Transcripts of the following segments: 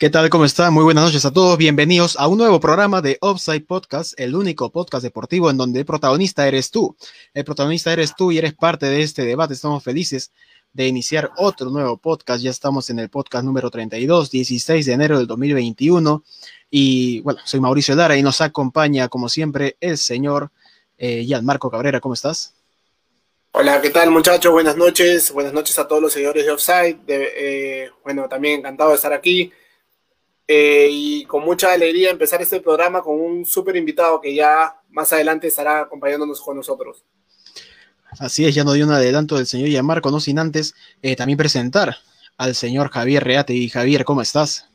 ¿Qué tal? ¿Cómo están? Muy buenas noches a todos. Bienvenidos a un nuevo programa de Offside Podcast, el único podcast deportivo en donde el protagonista eres tú. El protagonista eres tú y eres parte de este debate. Estamos felices de iniciar otro nuevo podcast. Ya estamos en el podcast número 32, 16 de enero del 2021. Y bueno, soy Mauricio Lara y nos acompaña, como siempre, el señor eh, Marco Cabrera. ¿Cómo estás? Hola, ¿qué tal muchachos? Buenas noches. Buenas noches a todos los seguidores de Offside. Eh, bueno, también encantado de estar aquí. Eh, y con mucha alegría empezar este programa con un súper invitado que ya más adelante estará acompañándonos con nosotros. Así es, ya no dio un adelanto del señor Yamarco, no sin antes eh, también presentar al señor Javier Reate. Y Javier, ¿cómo estás?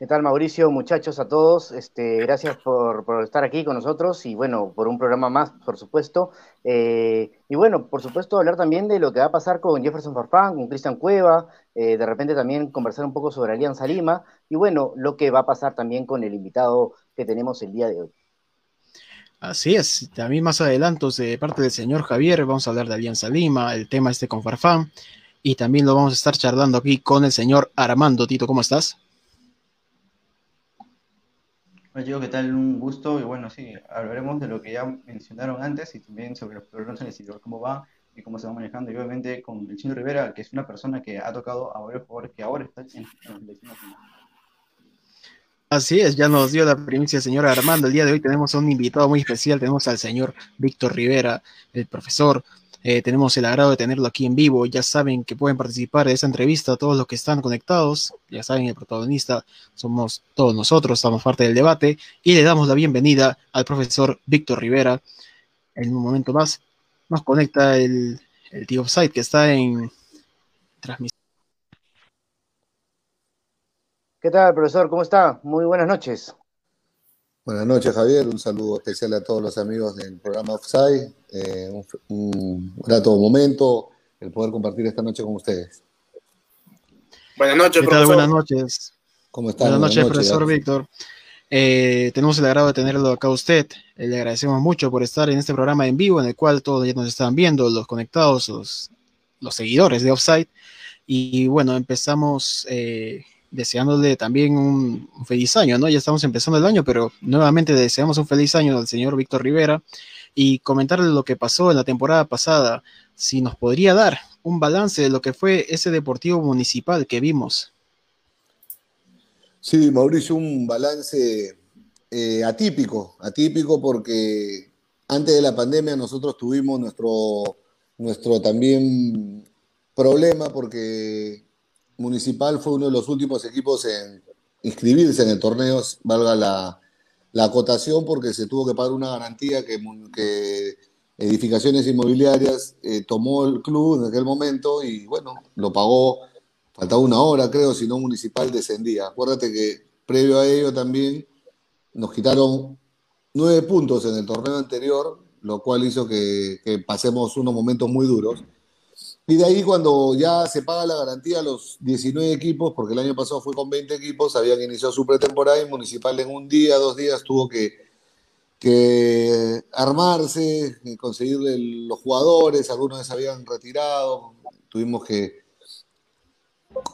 ¿Qué tal, Mauricio? Muchachos, a todos. Este, gracias por, estar aquí con nosotros y, bueno, por un programa más, por supuesto. Eh, y, bueno, por supuesto, hablar también de lo que va a pasar con Jefferson Farfán, con Cristian Cueva, eh, de repente también conversar un poco sobre Alianza Lima y, bueno, lo que va a pasar también con el invitado que tenemos el día de hoy. Así es, también más adelantos de parte del señor Javier, vamos a hablar de Alianza Lima, el tema este con Farfán, y también lo vamos a estar charlando aquí con el señor Armando. Tito, ¿cómo estás? Chicos, ¿qué tal? Un gusto y bueno, sí, hablaremos de lo que ya mencionaron antes y también sobre los problemas en el cómo va y cómo se va manejando y obviamente con el señor Rivera, que es una persona que ha tocado a varios jugadores que ahora están en, la selección. Así es, ya nos dio la primicia señor Armando. El día de hoy tenemos a un invitado muy especial, tenemos al señor Víctor Rivera, el profesor, eh, tenemos el agrado de tenerlo aquí en vivo. Ya saben que pueden participar de esa entrevista todos los que están conectados. Ya saben, el protagonista somos todos nosotros, estamos parte del debate. Y le damos la bienvenida al profesor Víctor Rivera. En un momento más nos conecta el, el tío Offside que está en transmisión. ¿Qué tal, profesor? ¿Cómo está? Muy buenas noches. Buenas noches, Javier. Un saludo especial a todos los amigos del programa Offside. Eh, un, grato momento el poder compartir esta noche con ustedes. Buenas noches, profesor. Buenas noches. ¿Cómo están? Buenas, noches, profesor Víctor. Eh, tenemos el agrado de tenerlo acá a usted. Eh, le agradecemos mucho por estar en este programa en vivo, en el cual todos ya nos están viendo, los conectados, los, los seguidores de Offside. Y bueno, empezamos deseándole también un, feliz año, ¿no? Ya estamos empezando el año, pero nuevamente deseamos un feliz año al señor Víctor Rivera y comentarle lo que pasó en la temporada pasada, si nos podría dar un balance de lo que fue ese deportivo municipal que vimos. Sí, Mauricio, un balance eh, atípico, atípico porque antes de la pandemia nosotros tuvimos nuestro, nuestro también problema porque Municipal fue uno de los últimos equipos en inscribirse en el torneo, valga la, acotación, porque se tuvo que pagar una garantía que, Edificaciones Inmobiliarias eh, tomó el club en aquel momento y bueno, lo pagó, faltaba una hora creo, si no Municipal descendía. Acuérdate que previo a ello también nos quitaron nueve puntos en el torneo anterior, lo cual hizo que pasemos unos momentos muy duros. Y de ahí cuando ya se paga la garantía a los 19 equipos, porque el año pasado fue con 20 equipos, habían iniciado su pretemporada y Municipal en un día, dos días tuvo que, que armarse, conseguir los jugadores, algunos se habían retirado, tuvimos que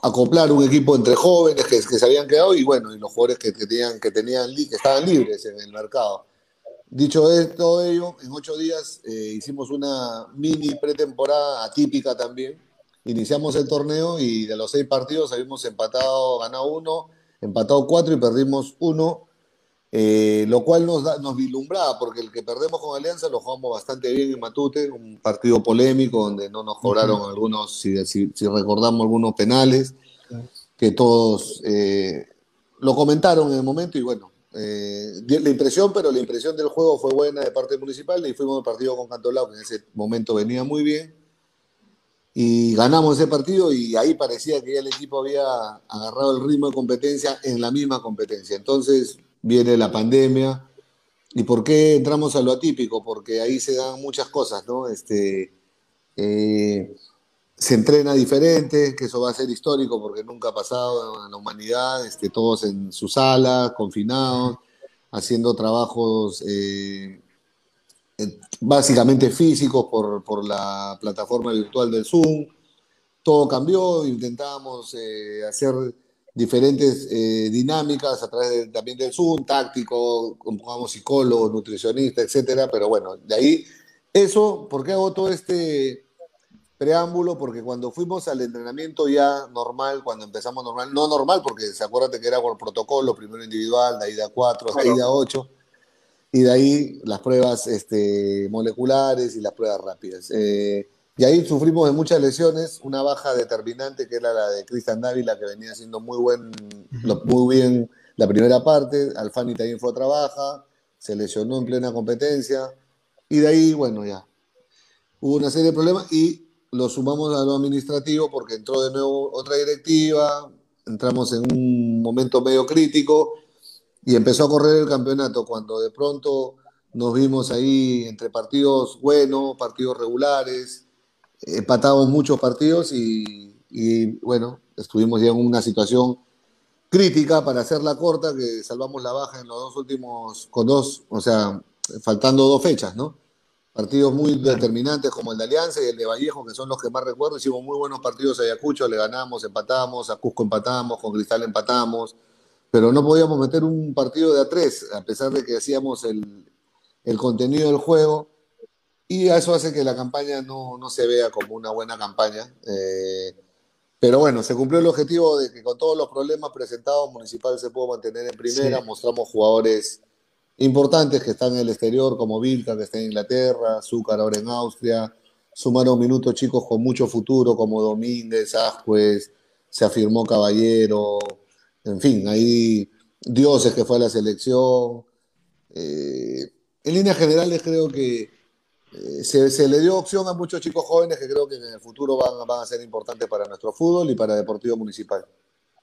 acoplar un equipo entre jóvenes que, que se habían quedado y bueno, y los jugadores que, tenían, que, tenían, que estaban libres en el mercado. Dicho todo ello, en ocho días eh, hicimos una mini pretemporada atípica también. Iniciamos el torneo y de los seis partidos habíamos empatado, ganado uno, empatado cuatro y perdimos uno, eh, lo cual nos, nos vislumbraba, porque el que perdemos con Alianza lo jugamos bastante bien en Matute, un partido polémico donde no nos cobraron algunos, si, recordamos algunos penales, que todos eh, lo comentaron en el momento y bueno, eh, la impresión, pero la impresión del juego fue buena de parte municipal y fuimos al partido con Cantolao, que en ese momento venía muy bien. Y ganamos ese partido y ahí parecía que ya el equipo había agarrado el ritmo de competencia en la misma competencia. Entonces viene la pandemia. ¿Y por qué entramos a lo atípico? Porque ahí se dan muchas cosas, ¿no? Este, eh, se entrena diferente, que eso va a ser histórico porque nunca ha pasado en la humanidad, este, todos en su sala, confinados, haciendo trabajos eh, básicamente físicos por, la plataforma virtual del Zoom. Todo cambió, intentábamos eh, hacer diferentes eh, dinámicas a través también del Zoom, táctico, pongamos psicólogo, nutricionista, etcétera, pero bueno, de ahí, eso, ¿por qué hago todo este preámbulo? Porque cuando fuimos al entrenamiento ya normal, cuando empezamos normal, no normal, porque se acuérdate que era por protocolo, primero individual, de ahí de a 4, de ahí de a 8, y de ahí las pruebas este, moleculares y las pruebas rápidas. Eh, y ahí sufrimos de muchas lesiones, una baja determinante que era la de Cristian Dávila, que venía haciendo muy, buen, muy bien la primera parte, Alfani también fue a trabajar, se lesionó en plena competencia, y de ahí, bueno, ya, hubo una serie de problemas y lo sumamos a lo administrativo porque entró de nuevo otra directiva, entramos en un momento medio crítico y empezó a correr el campeonato cuando de pronto nos vimos ahí entre partidos buenos, partidos regulares, empatamos muchos partidos y, bueno, estuvimos ya en una situación crítica para hacerla corta, que salvamos la baja en los dos últimos, con dos, o sea, faltando dos fechas, ¿no? Partidos muy determinantes como el de Alianza y el de Vallejo, que son los que más recuerdo. Hicimos muy buenos partidos a Ayacucho, le ganamos, empatamos, a Cusco empatamos, con Cristal empatamos, pero no podíamos meter un partido de a tres, a pesar de que hacíamos el, el contenido del juego y eso hace que la campaña no, no se vea como una buena campaña. Eh, pero bueno, se cumplió el objetivo de que con todos los problemas presentados, Municipal se pudo mantener en primera. Mostramos jugadores importantes que están en el exterior, como Vilca, que está en Inglaterra, Zúcar ahora en Austria. Sumaron minutos chicos con mucho futuro, como Domínguez, Ascuez, se afirmó Caballero. En fin, ahí Dioses que fue a la selección. Eh, en líneas generales creo que eh, se, le dio opción a muchos chicos jóvenes que creo que en el futuro van, van a ser importantes para nuestro fútbol y para Deportivo Municipal.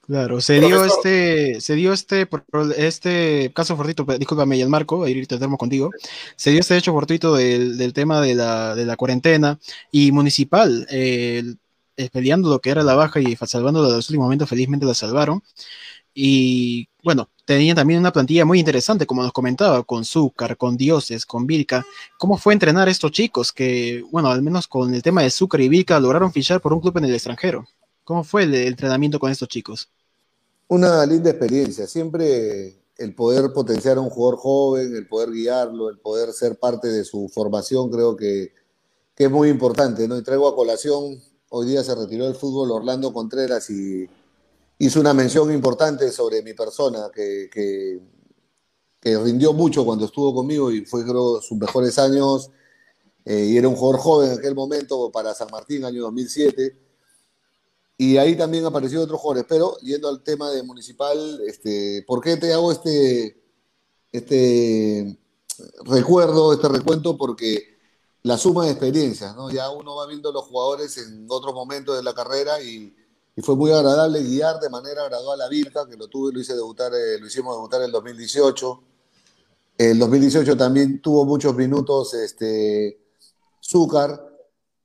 Claro, se dio este, se dio este, este caso fortuito, discúlpame, Marco, a ir termo contigo, se dio este hecho fortuito del, del tema de la, de la, cuarentena y municipal, eh, peleando lo que era la baja y salvando los últimos momentos, felizmente la salvaron. Y bueno, tenían también una plantilla muy interesante, como nos comentaba, con Zúcar, con Dioses, con Vilca. ¿Cómo fue entrenar a estos chicos que, bueno, al menos con el tema de Zúcar y Vilca, lograron fichar por un club en el extranjero? ¿Cómo fue el, entrenamiento con estos chicos? Una linda experiencia. Siempre el poder potenciar a un jugador joven, el poder guiarlo, el poder ser parte de su formación, creo que, que es muy importante. ¿no? Y traigo a colación, hoy día se retiró del fútbol Orlando Contreras y hizo una mención importante sobre mi persona, que, que, rindió mucho cuando estuvo conmigo y fue, creo, sus mejores años. Eh, y era un jugador joven en aquel momento para San Martín, año 2007. Y ahí también apareció otros jugadores. Pero yendo al tema de Municipal, este, ¿por qué te hago este, este recuerdo, este recuento? Porque la suma de experiencias, ¿no? Ya uno va viendo los jugadores en otros momentos de la carrera y, fue muy agradable guiar de manera gradual a Virka, que lo tuve, lo hice debutar, eh, lo hicimos debutar en el 2018. El 2018 también tuvo muchos minutos este, Zúcar,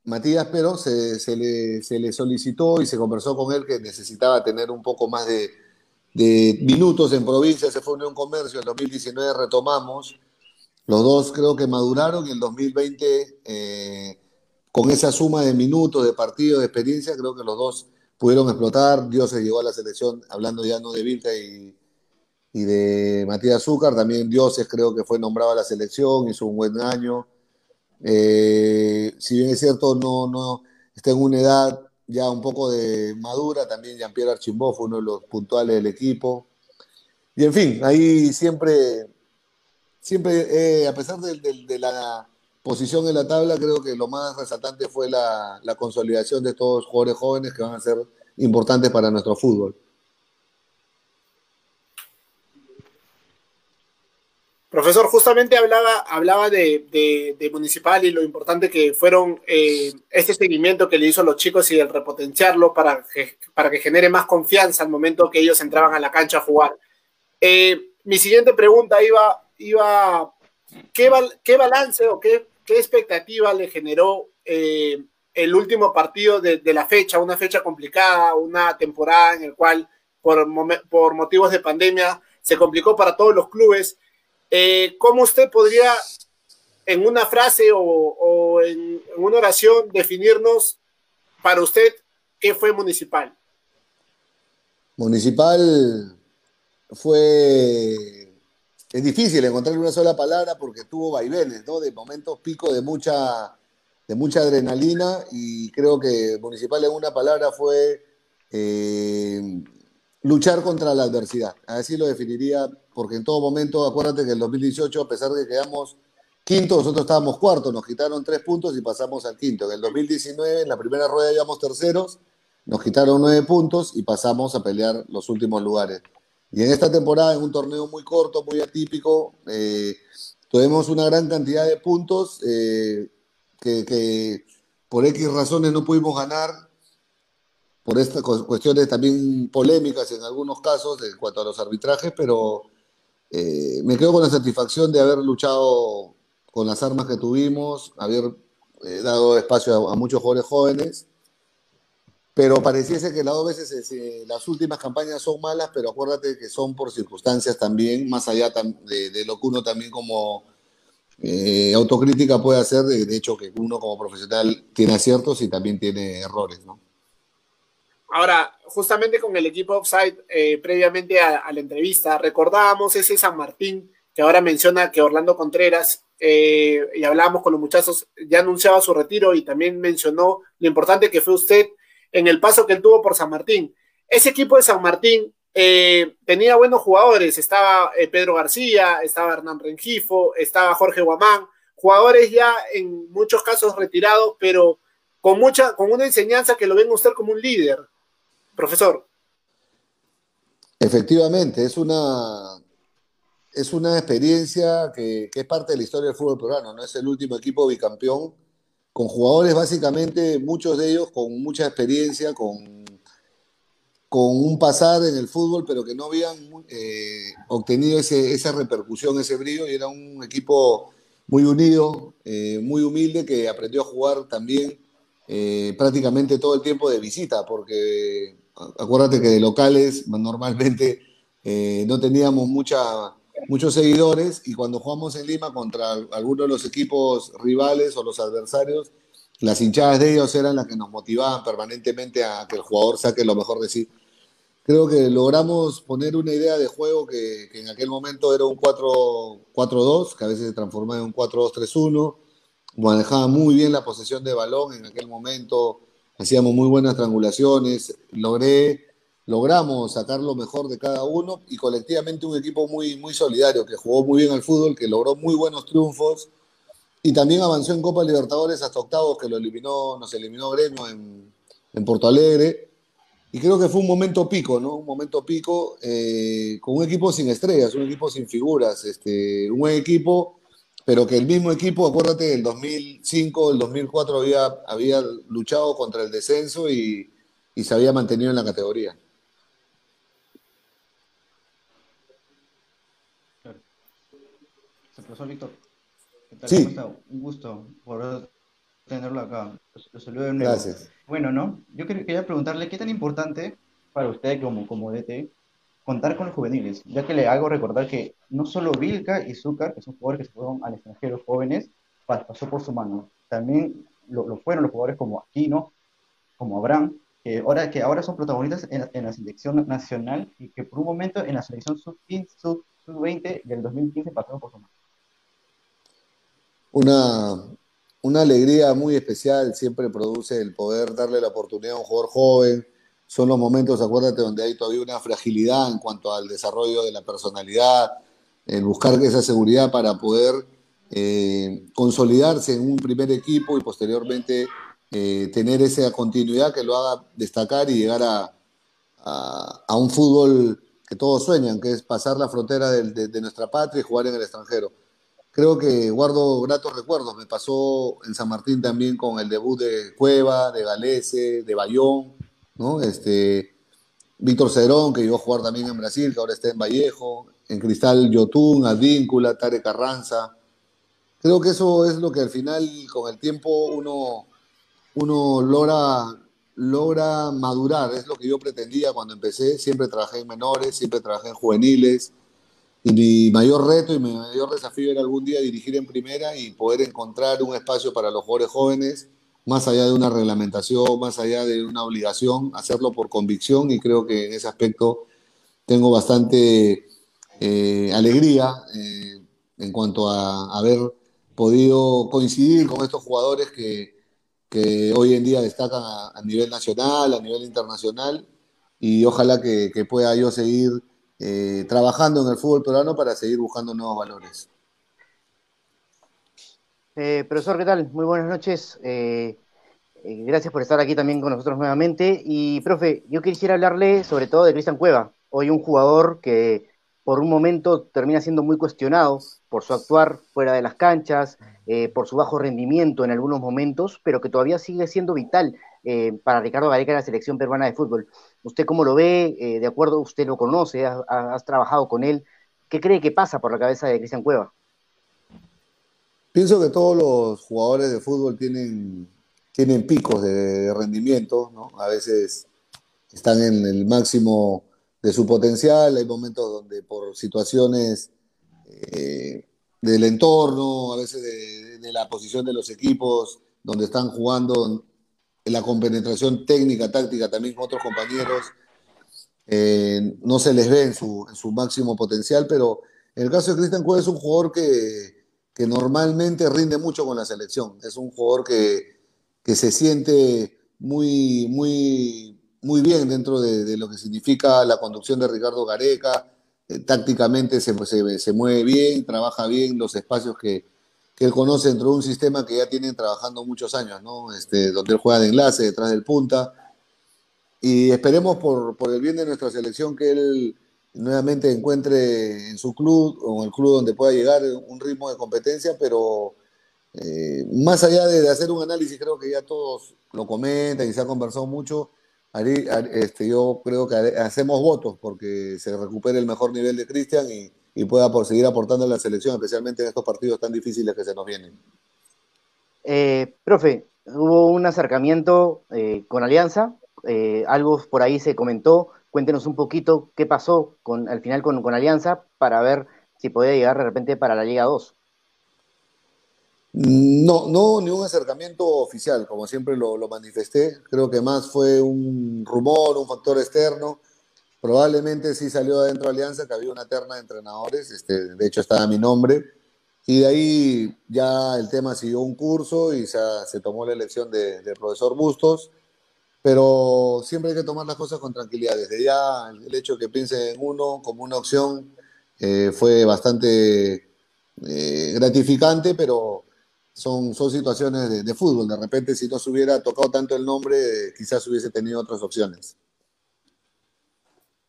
Matías, pero se, le, se, le, solicitó y se conversó con él que necesitaba tener un poco más de, minutos en provincia, se fue a Unión Comercio, en 2019 retomamos, los dos creo que maduraron y en el 2020 eh, con esa suma de minutos, de partidos, de experiencia, creo que los dos pudieron explotar. Dios se llegó a la selección, hablando ya no de Vilca y, y de Matías Azúcar. También Dioses creo que fue nombrado a la selección, hizo un buen año. Eh, si bien es cierto, no, no está en una edad ya un poco de madura, también Jean-Pierre Archimbó fue uno de los puntuales del equipo. Y en fin, ahí siempre, siempre eh, a pesar de, de, la posición en la tabla, creo que lo más resaltante fue la, consolidación de estos jugadores jóvenes que van a ser importantes para nuestro fútbol. Profesor, justamente hablaba, hablaba de, Municipal y lo importante que fueron eh, este seguimiento que le hizo a los chicos y el repotenciarlo para que, para que genere más confianza al momento que ellos entraban a la cancha a jugar. Eh, mi siguiente pregunta iba, iba ¿qué, ¿qué balance o qué ¿qué expectativa le generó eh, el último partido de, la fecha, una fecha complicada, una temporada en la cual por, por, motivos de pandemia se complicó para todos los clubes? Eh, ¿Cómo usted podría, en una frase o, en, una oración, definirnos para usted qué fue municipal? Municipal fue... Es difícil encontrar una sola palabra porque tuvo vaivenes, ¿no? De momentos pico de mucha, de mucha adrenalina y creo que Municipal en una palabra fue eh, luchar contra la adversidad. Así lo definiría porque en todo momento, acuérdate que en el 2018, a pesar de que quedamos quinto, nosotros estábamos cuarto, nos quitaron tres puntos y pasamos al quinto. En el 2019, en la primera rueda íbamos terceros, nos quitaron nueve puntos y pasamos a pelear los últimos lugares. Y en esta temporada, en un torneo muy corto, muy atípico, eh, tuvimos una gran cantidad de puntos eh, que, que, por X razones no pudimos ganar, por estas cuestiones también polémicas en algunos casos en cuanto a los arbitrajes, pero eh, me quedo con la satisfacción de haber luchado con las armas que tuvimos, haber eh, dado espacio a, muchos jóvenes jóvenes pero pareciese que eh, las últimas campañas son malas, pero acuérdate que son por circunstancias también, más allá de, lo que uno también como autocrítica puede hacer, de, de, hecho que uno como profesional tiene aciertos y también tiene errores, ¿no? Ahora, justamente con el equipo Offside, eh, previamente a, la entrevista, recordábamos ese San Martín que ahora menciona que Orlando Contreras, eh, y hablábamos con los muchachos, ya anunciaba su retiro y también mencionó lo importante que fue usted en el paso que él tuvo por San Martín. Ese equipo de San Martín eh, tenía buenos jugadores, estaba eh, Pedro García, estaba Hernán Rengifo, estaba Jorge Guamán, jugadores ya en muchos casos retirados, pero con mucha, con una enseñanza que lo ven usted como un líder, profesor. Efectivamente, es una, es una experiencia que, es parte de la historia del fútbol peruano, no es el último equipo bicampeón con jugadores básicamente, muchos de ellos con mucha experiencia, con, con un pasar en el fútbol, pero que no habían eh, obtenido ese, esa repercusión, ese brillo, y era un equipo muy unido, eh, muy humilde, que aprendió a jugar también eh, prácticamente todo el tiempo de visita, porque acuérdate que de locales normalmente eh, no teníamos mucha muchos seguidores y cuando jugamos en Lima contra algunos de los equipos rivales o los adversarios, las hinchadas de ellos eran las que nos motivaban permanentemente a que el jugador saque lo mejor de sí. Creo que logramos poner una idea de juego que, que en aquel momento era un 4-2, que a veces se transformaba en un 4-2-3-1. Manejaba muy bien la posesión de balón en aquel momento, hacíamos muy buenas triangulaciones. Logré logramos sacar lo mejor de cada uno y colectivamente un equipo muy, muy solidario, que jugó muy bien al fútbol, que logró muy buenos triunfos y también avanzó en Copa Libertadores hasta octavos, que lo eliminó, nos eliminó Gremio en, en Porto Alegre. Y creo que fue un momento pico, ¿no? Un momento pico eh, con un equipo sin estrellas, un equipo sin figuras, este, un equipo, pero que el mismo equipo, acuérdate, el 2005, el 2004 había, había luchado contra el descenso y, y se había mantenido en la categoría. profesor Víctor. Sí. ¿Cómo está? Un gusto por tenerlo acá. Lo saludo de nuevo. Gracias. Bueno, ¿no? Yo quería preguntarle qué tan importante para usted como, como DT contar con los juveniles, ya que le hago recordar que no solo Vilca y Zúcar, que son jugadores que se fueron al extranjero jóvenes, pasó por su mano. También lo, fueron los jugadores como Aquino, como Abraham, que ahora, que ahora son protagonistas en, en, la selección nacional y que por un momento en la selección sub-20 sub, sub del 2015 pasaron por su mano una, una alegría muy especial siempre produce el poder darle la oportunidad a un jugador joven. Son los momentos, acuérdate, donde hay todavía una fragilidad en cuanto al desarrollo de la personalidad, el buscar esa seguridad para poder eh, consolidarse en un primer equipo y posteriormente eh, tener esa continuidad que lo haga destacar y llegar a, a, a, un fútbol que todos sueñan, que es pasar la frontera de, de, de nuestra patria y jugar en el extranjero creo que guardo gratos recuerdos. Me pasó en San Martín también con el debut de Cueva, de Galese, de Bayón, ¿no? Este, Víctor Cerón, que iba a jugar también en Brasil, que ahora está en Vallejo, en Cristal Yotún, Advíncula, Tare Carranza. Creo que eso es lo que al final, con el tiempo, uno, uno logra, logra madurar. Es lo que yo pretendía cuando empecé. Siempre trabajé en menores, siempre trabajé en juveniles y mi mayor reto y mi mayor desafío era algún día dirigir en primera y poder encontrar un espacio para los jugadores jóvenes más allá de una reglamentación, más allá de una obligación, hacerlo por convicción y creo que en ese aspecto tengo bastante eh, alegría eh, en cuanto a haber podido coincidir con estos jugadores que, que hoy en día destacan a, nivel nacional, a nivel internacional, y ojalá que, pueda yo seguir eh, trabajando en el fútbol peruano para seguir buscando nuevos valores. Eh, profesor, ¿qué tal? Muy buenas noches. Eh, gracias por estar aquí también con nosotros nuevamente. Y, profe, yo quisiera hablarle sobre todo de Cristian Cueva, hoy un jugador que por un momento termina siendo muy cuestionado por su actuar fuera de las canchas, eh, por su bajo rendimiento en algunos momentos, pero que todavía sigue siendo vital eh, para Ricardo Gareca en la selección peruana de fútbol. ¿Usted cómo lo ve? Eh, de acuerdo, usted lo conoce, has, trabajado con él. ¿Qué cree que pasa por la cabeza de Cristian Cueva? Pienso que todos los jugadores de fútbol tienen, tienen picos de rendimiento, ¿no? A veces están en el máximo de su potencial, hay momentos donde por situaciones del entorno, a veces de, la posición de los equipos, donde están jugando en la compenetración técnica, táctica también con otros compañeros. Eh, no se les ve en su, máximo potencial, pero en el caso de Cristian Cueva es un jugador que, normalmente rinde mucho con la selección. Es un jugador que, se siente muy, muy, muy bien dentro de, lo que significa la conducción de Ricardo Gareca, eh, tácticamente se, se, mueve bien, trabaja bien los espacios que, él conoce dentro de un sistema que ya tienen trabajando muchos años, ¿no? Este, donde él juega de enlace, detrás del punta. Y esperemos por, el bien de nuestra selección que él nuevamente encuentre en su club o en el club donde pueda llegar un ritmo de competencia, pero eh, más allá de, hacer un análisis, creo que ya todos lo comentan y se ha conversado mucho, este, yo creo que hacemos votos porque se recupere el mejor nivel de Cristian y, pueda seguir aportando a la selección, especialmente en estos partidos tan difíciles que se nos vienen. Eh, profe, hubo un acercamiento eh, con Alianza, algo por ahí se comentó. Cuéntenos un poquito qué pasó con, al final con, Alianza para ver si podía llegar de repente para la Liga 2. No, no, ni un acercamiento oficial, como siempre lo, manifesté. Creo que más fue un rumor, un factor externo. Probablemente sí salió adentro de Alianza que había una terna de entrenadores, este, de hecho estaba mi nombre. Y de ahí ya el tema siguió un curso y se, se tomó la elección del profesor Bustos. Pero siempre hay que tomar las cosas con tranquilidad. Desde ya el hecho de que piense en uno como una opción eh, fue bastante eh, gratificante, pero son, son situaciones de, fútbol. De repente, si no se hubiera tocado tanto el nombre, quizás hubiese tenido otras opciones.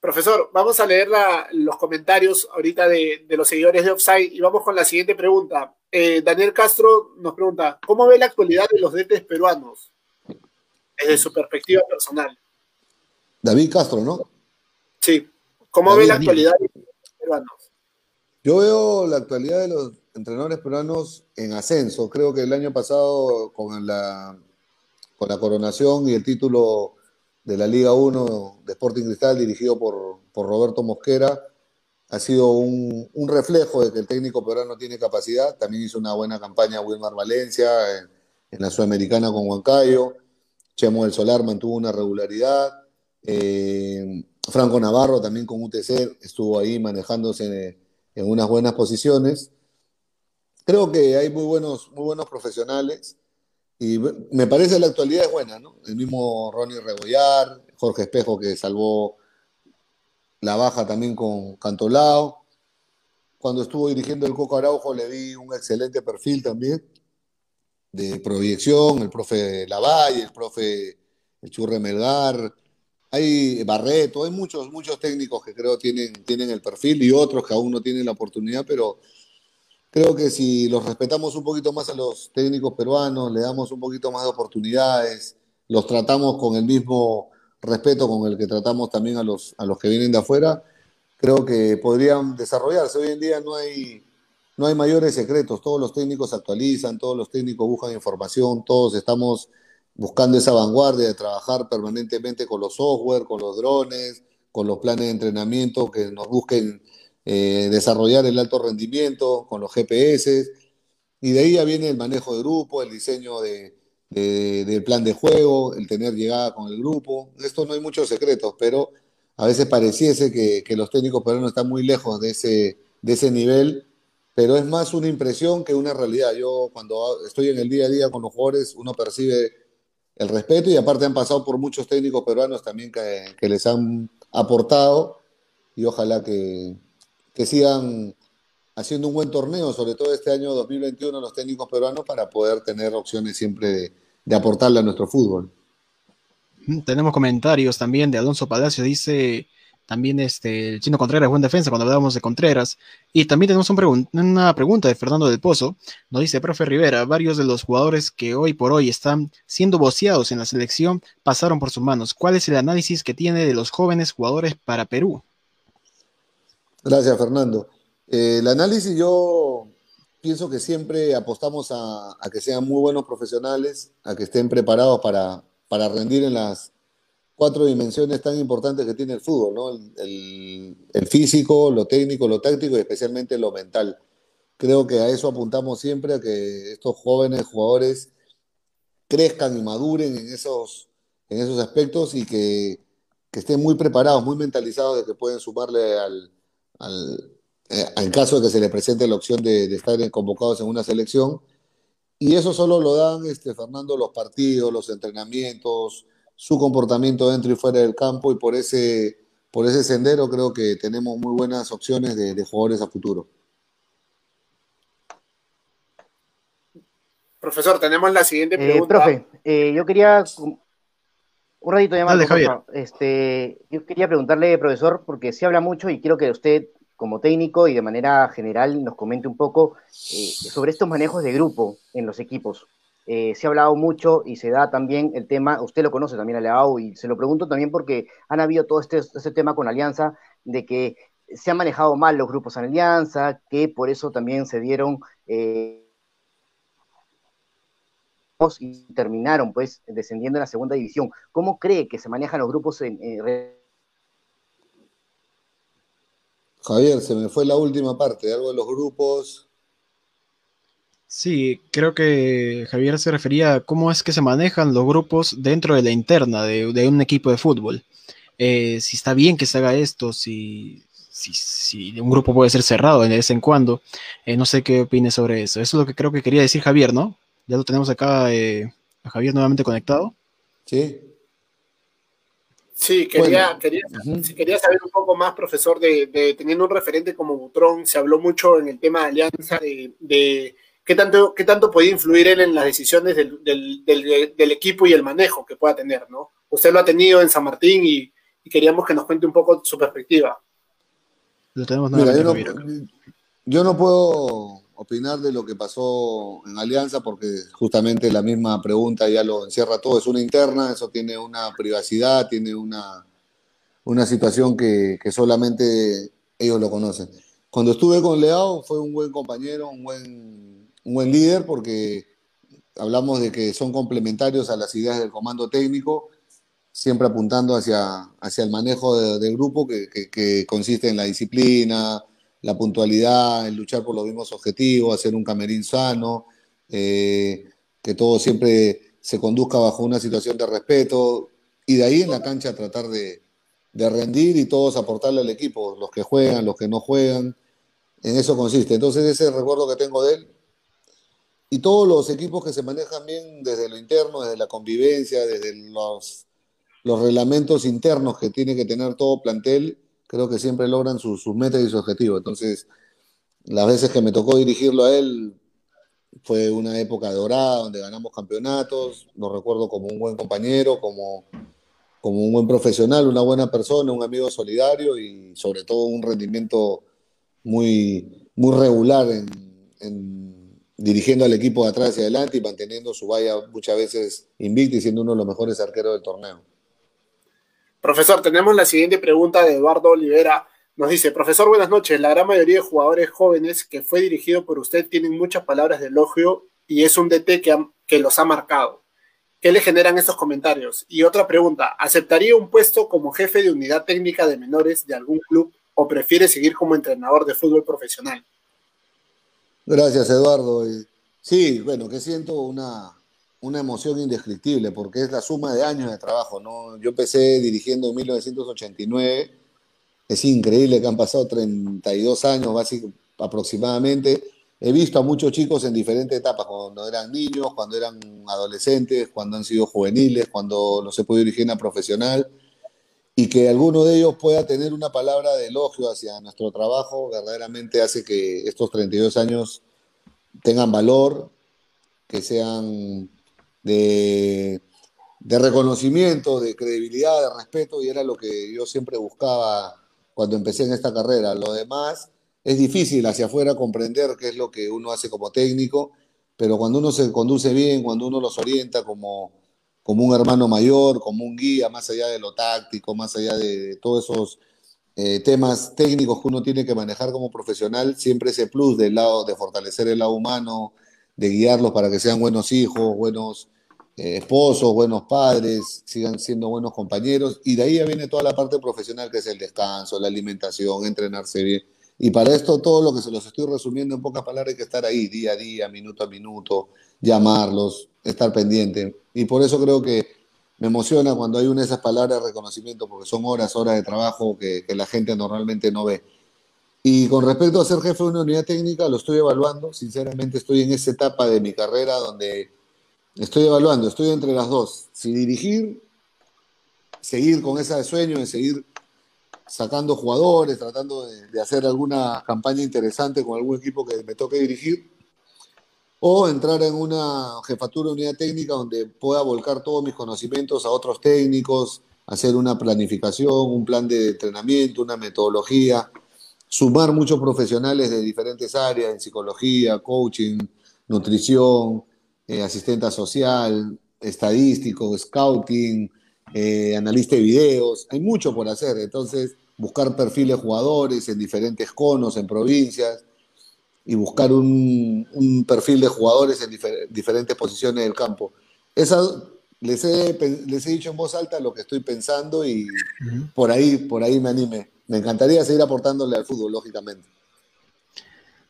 Profesor, vamos a leer los comentarios ahorita de, los seguidores de Offside y vamos con la siguiente pregunta. Eh, Daniel Castro nos pregunta, ¿cómo ve la actualidad de los DTs peruanos desde su perspectiva personal? David Castro, ¿no? Sí. ¿Cómo ve la actualidad de los peruanos? Yo veo la actualidad de los entrenadores peruanos en ascenso. Creo que el año pasado, con la, con la coronación y el título de la Liga 1 de Sporting Cristal, dirigido por, Roberto Mosquera, ha sido un, reflejo de que el técnico peruano tiene capacidad. También hizo una buena campaña Wilmar Valencia en, la Sudamericana con Huancayo. Chemo del Solar mantuvo una regularidad. Eh, Franco Navarro también con UTC estuvo ahí manejándose en unas buenas posiciones creo que hay muy buenos, muy buenos profesionales y me parece la actualidad es buena, ¿no? El mismo Ronnie Rebollar, Jorge Espejo que salvó la baja también con Cantolao. Cuando estuvo dirigiendo el Coco Araujo le di un excelente perfil también de proyección, el profe Lavalle, el profe Churre Melgar, hay Barreto, hay muchos, muchos técnicos que creo tienen, tienen el perfil y otros que aún no tienen la oportunidad, pero Creo que si los respetamos un poquito más a los técnicos peruanos, le damos un poquito más de oportunidades, los tratamos con el mismo respeto con el que tratamos también a los, a los que vienen de afuera, creo que podrían desarrollarse. Hoy en día no hay, no hay mayores secretos, todos los técnicos actualizan, todos los técnicos buscan información, todos estamos buscando esa vanguardia de trabajar permanentemente con los software, con los drones, con los planes de entrenamiento que nos busquen eh, desarrollar el alto rendimiento con los GPS, y de ahí ya viene el manejo de grupo, el diseño de, del plan de juego, el tener llegada con el grupo. Esto no hay muchos secretos, pero a veces pareciese que, que los técnicos peruanos están muy lejos de ese, de ese nivel, pero es más una impresión que una realidad. Yo cuando estoy en el día a día con los jugadores, uno percibe el respeto y aparte han pasado por muchos técnicos peruanos también que, les han aportado y ojalá que, que sigan haciendo un buen torneo, sobre todo este año 2021 los técnicos peruanos para poder tener opciones siempre de, aportarle a nuestro fútbol. Tenemos comentarios también de Alonso Palacio, dice también este, el chino Contreras, buen defensa cuando hablábamos de Contreras. Y también tenemos una pregunta de Fernando del Pozo. Nos dice, profe Rivera, varios de los jugadores que hoy por hoy están siendo boceados en la selección pasaron por sus manos. ¿Cuál es el análisis que tiene de los jóvenes jugadores para Perú? Gracias, Fernando. Eh, el análisis yo pienso que siempre apostamos a, que sean muy buenos profesionales, a que estén preparados para, para rendir en las cuatro dimensiones tan importantes que tiene el fútbol, ¿no? El, el, físico, lo técnico, lo táctico y especialmente lo mental. Creo que a eso apuntamos siempre, a que estos jóvenes jugadores crezcan y maduren en esos, en esos aspectos y que, que estén muy preparados, muy mentalizados de que pueden sumarle al, al, eh, en caso de que se le presente la opción de, estar convocados en una selección. Y eso solo lo dan, este, Fernando, los partidos, los entrenamientos, su comportamiento dentro y fuera del campo, y por ese, por ese sendero creo que tenemos muy buenas opciones de, jugadores a futuro. Profesor, tenemos la siguiente eh, pregunta. profe, eh, yo quería un ratito llamado. Este, yo quería preguntarle, profesor, porque se habla mucho y quiero que usted, como técnico y de manera general, nos comente un poco eh, sobre estos manejos de grupo en los equipos. Eh, se ha hablado mucho y se da también el tema, usted lo conoce también a Leao, y se lo pregunto también porque han habido todo este, este tema con Alianza de que se han manejado mal los grupos en Alianza, que por eso también se dieron eh, y terminaron pues descendiendo en la segunda división. ¿Cómo cree que se manejan los grupos en, Javier, se me fue la última parte, algo de los grupos. Sí, creo que Javier se refería a cómo es que se manejan los grupos dentro de la interna de, un equipo de fútbol. Eh, si está bien que se haga esto, si, si, un grupo puede ser cerrado de vez en cuando. Eh, no sé qué opine sobre eso. Eso es lo que creo que quería decir Javier, ¿no? Ya lo tenemos acá eh, a Javier nuevamente conectado. Sí. Sí, quería, quería, quería, saber un poco más, profesor, de, teniendo un referente como Butrón, se habló mucho en el tema de alianza, de, qué, tanto, qué tanto podía influir él en las decisiones del, del, equipo y el manejo que pueda tener, ¿no? Usted lo ha tenido en San Martín y, queríamos que nos cuente un poco su perspectiva. Tenemos Mira, yo, no, yo no puedo opinar de lo que pasó en Alianza, porque justamente la misma pregunta ya lo encierra todo. Es una interna, eso tiene una privacidad, tiene una, una situación que, solamente ellos lo conocen. Cuando estuve con Leao fue un buen compañero, un buen, un buen líder, porque hablamos de que son complementarios a las ideas del comando técnico, siempre apuntando hacia, hacia el manejo del grupo, que, que consiste en la disciplina, la puntualidad, el luchar por los mismos objetivos, hacer un camerín sano, eh, que todo siempre se conduzca bajo una situación de respeto y de ahí en la cancha tratar de, rendir y todos aportarle al equipo, los que juegan, los que no juegan, en eso consiste. Entonces ese recuerdo que tengo de él. Y todos los equipos que se manejan bien desde lo interno, desde la convivencia, desde los, los reglamentos internos que tiene que tener todo plantel, creo que siempre logran sus metas y sus objetivos. Entonces, las veces que me tocó dirigirlo a él fue una época dorada donde ganamos campeonatos, lo recuerdo como un buen compañero, como, como un buen profesional, una buena persona, un amigo solidario y sobre todo un rendimiento muy, muy regular en, dirigiendo al equipo de atrás y adelante y manteniendo su valla muchas veces invicta y siendo uno de los mejores arqueros del torneo. Profesor, tenemos la siguiente pregunta de Eduardo Olivera. Nos dice, profesor, buenas noches. La gran mayoría de jugadores jóvenes que fue dirigido por usted tienen muchas palabras de elogio y es un DT que, que los ha marcado. ¿Qué le generan estos comentarios? Y otra pregunta, ¿aceptaría un puesto como jefe de unidad técnica de menores de algún club o prefiere seguir como entrenador de fútbol profesional? Gracias, Eduardo. Sí, bueno, que siento una, una emoción indescriptible porque es la suma de años de trabajo. ¿no? Yo empecé dirigiendo en 1989, es increíble que han pasado 32 años aproximadamente. He visto a muchos chicos en diferentes etapas, cuando eran niños, cuando eran adolescentes, cuando han sido juveniles, cuando no se puede dirigir en profesional, y que alguno de ellos pueda tener una palabra de elogio hacia nuestro trabajo, verdaderamente hace que estos 32 años tengan valor, que sean de, reconocimiento, de credibilidad, de respeto, y era lo que yo siempre buscaba cuando empecé en esta carrera. Lo demás es difícil hacia afuera comprender qué es lo que uno hace como técnico, pero cuando uno se conduce bien, cuando uno los orienta como, como un hermano mayor, como un guía, más allá de lo táctico, más allá de, todos esos eh, temas técnicos que uno tiene que manejar como profesional, siempre ese plus del lado de fortalecer el lado humano, de guiarlos para que sean buenos hijos, buenos eh, esposos, buenos padres, sigan siendo buenos compañeros. Y de ahí ya viene toda la parte profesional que es el descanso, la alimentación, entrenarse bien. Y para esto todo lo que se los estoy resumiendo en pocas palabras hay que estar ahí día a día, minuto a minuto, llamarlos, estar pendiente. Y por eso creo que me emociona cuando hay una de esas palabras de reconocimiento, porque son horas, horas de trabajo que, que la gente normalmente no ve. Y con respecto a ser jefe de una unidad técnica, lo estoy evaluando. Sinceramente, estoy en esa etapa de mi carrera donde estoy evaluando, estoy entre las dos. Si dirigir, seguir con ese sueño de seguir sacando jugadores, tratando de, hacer alguna campaña interesante con algún equipo que me toque dirigir, o entrar en una jefatura de unidad técnica donde pueda volcar todos mis conocimientos a otros técnicos, hacer una planificación, un plan de entrenamiento, una metodología sumar muchos profesionales de diferentes áreas, en psicología, coaching, nutrición, eh, asistente social, estadístico, scouting, eh, analista de videos, hay mucho por hacer, entonces buscar perfiles jugadores en diferentes conos, en provincias, y buscar un, perfil de jugadores en diferentes posiciones del campo. Esa, les, he, les he dicho en voz alta lo que estoy pensando y por ahí, por ahí me anime me encantaría seguir aportándole al fútbol, lógicamente.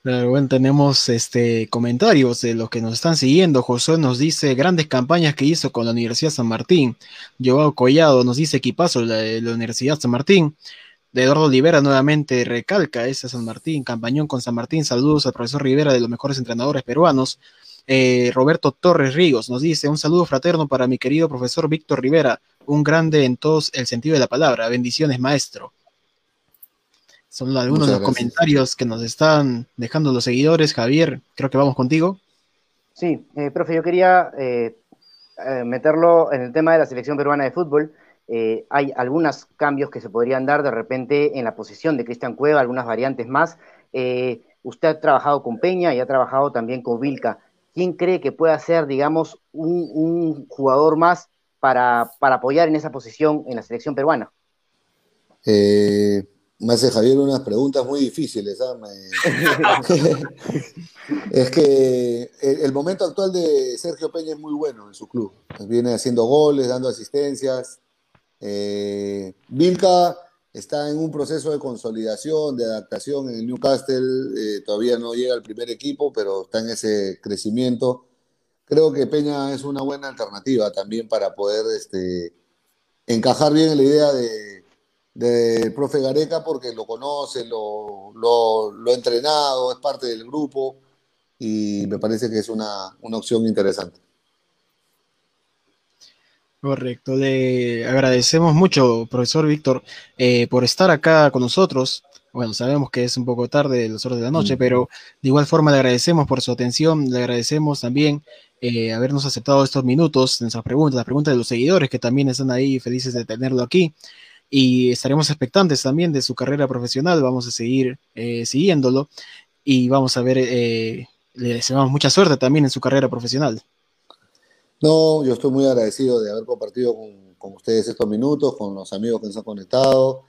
bueno, tenemos este comentarios de los que nos están siguiendo. José nos dice grandes campañas que hizo con la Universidad San Martín. Joao Collado nos dice equipazo de la Universidad San Martín. De Eduardo Olivera nuevamente recalca ese San Martín, campañón con San Martín. Saludos al profesor Rivera de los mejores entrenadores peruanos. Eh, Roberto Torres Ríos nos dice un saludo fraterno para mi querido profesor Víctor Rivera, un grande en todos el sentido de la palabra. Bendiciones, maestro. Son algunos de los comentarios que nos están dejando los seguidores. Javier, creo que vamos contigo. Sí, eh, profe, yo quería eh, eh, meterlo en el tema de la selección peruana de fútbol. Hay algunos cambios que se podrían dar de repente en la posición de Cristian Cueva, algunas variantes más. usted ha trabajado con Peña y ha trabajado también con Vilca. ¿Quién cree que pueda ser, digamos, un, jugador más para, para, apoyar en esa posición en la selección peruana? Eh, me hace Javier unas preguntas muy difíciles. ¿ah? es que el, momento actual de Sergio Peña es muy bueno en su club. Viene haciendo goles, dando asistencias. Eh, Vilca está en un proceso de consolidación, de adaptación en el Newcastle. Eh, todavía no llega al primer equipo, pero está en ese crecimiento. Creo que Peña es una buena alternativa también para poder este, encajar bien en la idea de del profe Gareca porque lo conoce, lo, lo, ha entrenado, es parte del grupo y me parece que es una, opción interesante. Correcto, le agradecemos mucho, profesor Víctor, eh, por estar acá con nosotros. Bueno, sabemos que es un poco tarde, las horas de la noche, mm. pero de igual forma le agradecemos por su atención, le agradecemos también eh, habernos aceptado estos minutos, nuestras preguntas, las preguntas de los seguidores que también están ahí felices de tenerlo aquí y estaremos expectantes también de su carrera profesional, vamos a seguir eh, siguiéndolo y vamos a ver, eh, le deseamos mucha suerte también en su carrera profesional. No, yo estoy muy agradecido de haber compartido con, ustedes estos minutos, con los amigos que nos han conectado,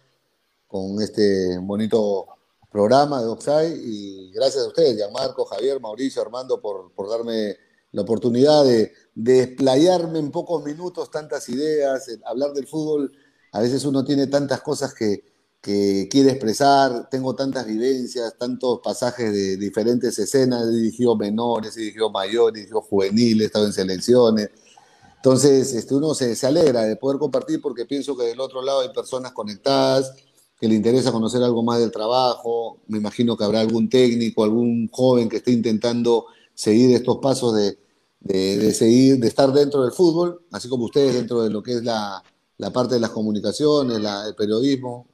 con este bonito programa de Oxide y gracias a ustedes, Gianmarco, Javier, Mauricio, Armando, por, por darme la oportunidad de, de desplayarme en pocos minutos tantas ideas, hablar del fútbol. A veces uno tiene tantas cosas que, que quiere expresar, tengo tantas vivencias, tantos pasajes de diferentes escenas, he dirigido menores, he dirigido mayores, he dirigido juveniles, he estado en selecciones. Entonces, este, uno se, se alegra de poder compartir porque pienso que del otro lado hay personas conectadas, que le interesa conocer algo más del trabajo. Me imagino que habrá algún técnico, algún joven que esté intentando seguir estos pasos de, de, seguir, de estar dentro del fútbol, así como ustedes dentro de lo que es la, la parte de las comunicaciones, el periodismo,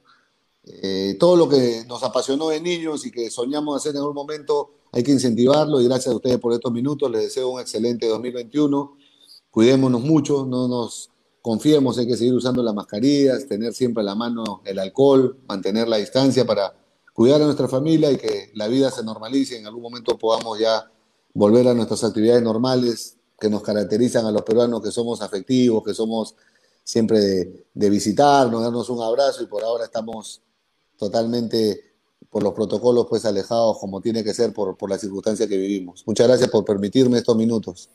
eh, todo lo que nos apasionó de niños y que soñamos hacer en algún momento, hay que incentivarlo y gracias a ustedes por estos minutos, les deseo un excelente 2021, cuidémonos mucho, no nos confiemos, hay que seguir usando las mascarillas, tener siempre a la mano el alcohol, mantener la distancia para cuidar a nuestra familia y que la vida se normalice y en algún momento podamos ya volver a nuestras actividades normales que nos caracterizan a los peruanos, que somos afectivos, que somos siempre de, de visitarnos, darnos un abrazo y por ahora estamos totalmente por los protocolos pues alejados como tiene que ser por, por la circunstancia que vivimos. Muchas gracias por permitirme estos minutos.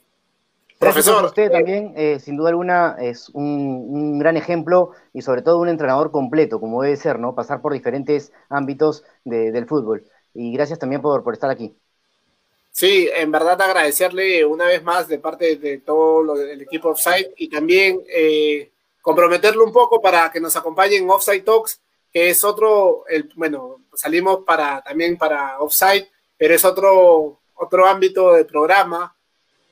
Profesor, usted también, eh, sin duda alguna, es un, un, gran ejemplo y sobre todo un entrenador completo, como debe ser, ¿no? Pasar por diferentes ámbitos de, del fútbol. Y gracias también por, por, estar aquí. Sí, en verdad agradecerle una vez más de parte de todo el equipo Offside y también eh, comprometerlo un poco para que nos acompañen en Offside Talks que es otro, el, bueno, salimos para, también para Offside, pero es otro, otro ámbito del programa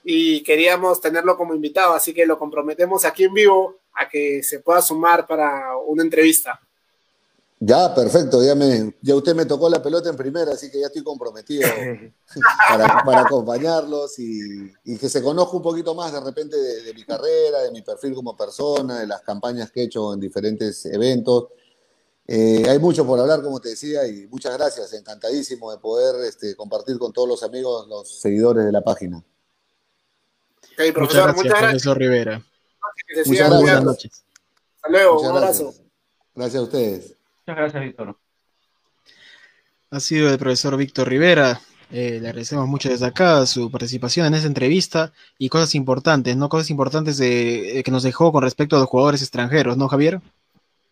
y queríamos tenerlo como invitado, así que lo comprometemos aquí en vivo a que se pueda sumar para una entrevista. Ya, perfecto, ya, me, ya usted me tocó la pelota en primera, así que ya estoy comprometido para, para acompañarlos y, y, que se conozca un poquito más de repente de, de mi carrera, de mi perfil como persona, de las campañas que he hecho en diferentes eventos eh, hay mucho por hablar, como te decía, y muchas gracias. Encantadísimo de poder este, compartir con todos los amigos, los seguidores de la página. Okay, profesor, muchas gracias, muchas gracias. profesor Rivera. Muchas gracias. Buenas noches. Hasta luego, muchas un abrazo. Gracias. gracias a ustedes. Muchas gracias, Víctor. Ha sido el profesor Víctor Rivera. Eh, le agradecemos mucho desde acá su participación en esta entrevista y cosas importantes, ¿no? Cosas importantes de, de que nos dejó con respecto a los jugadores extranjeros, ¿no, Javier?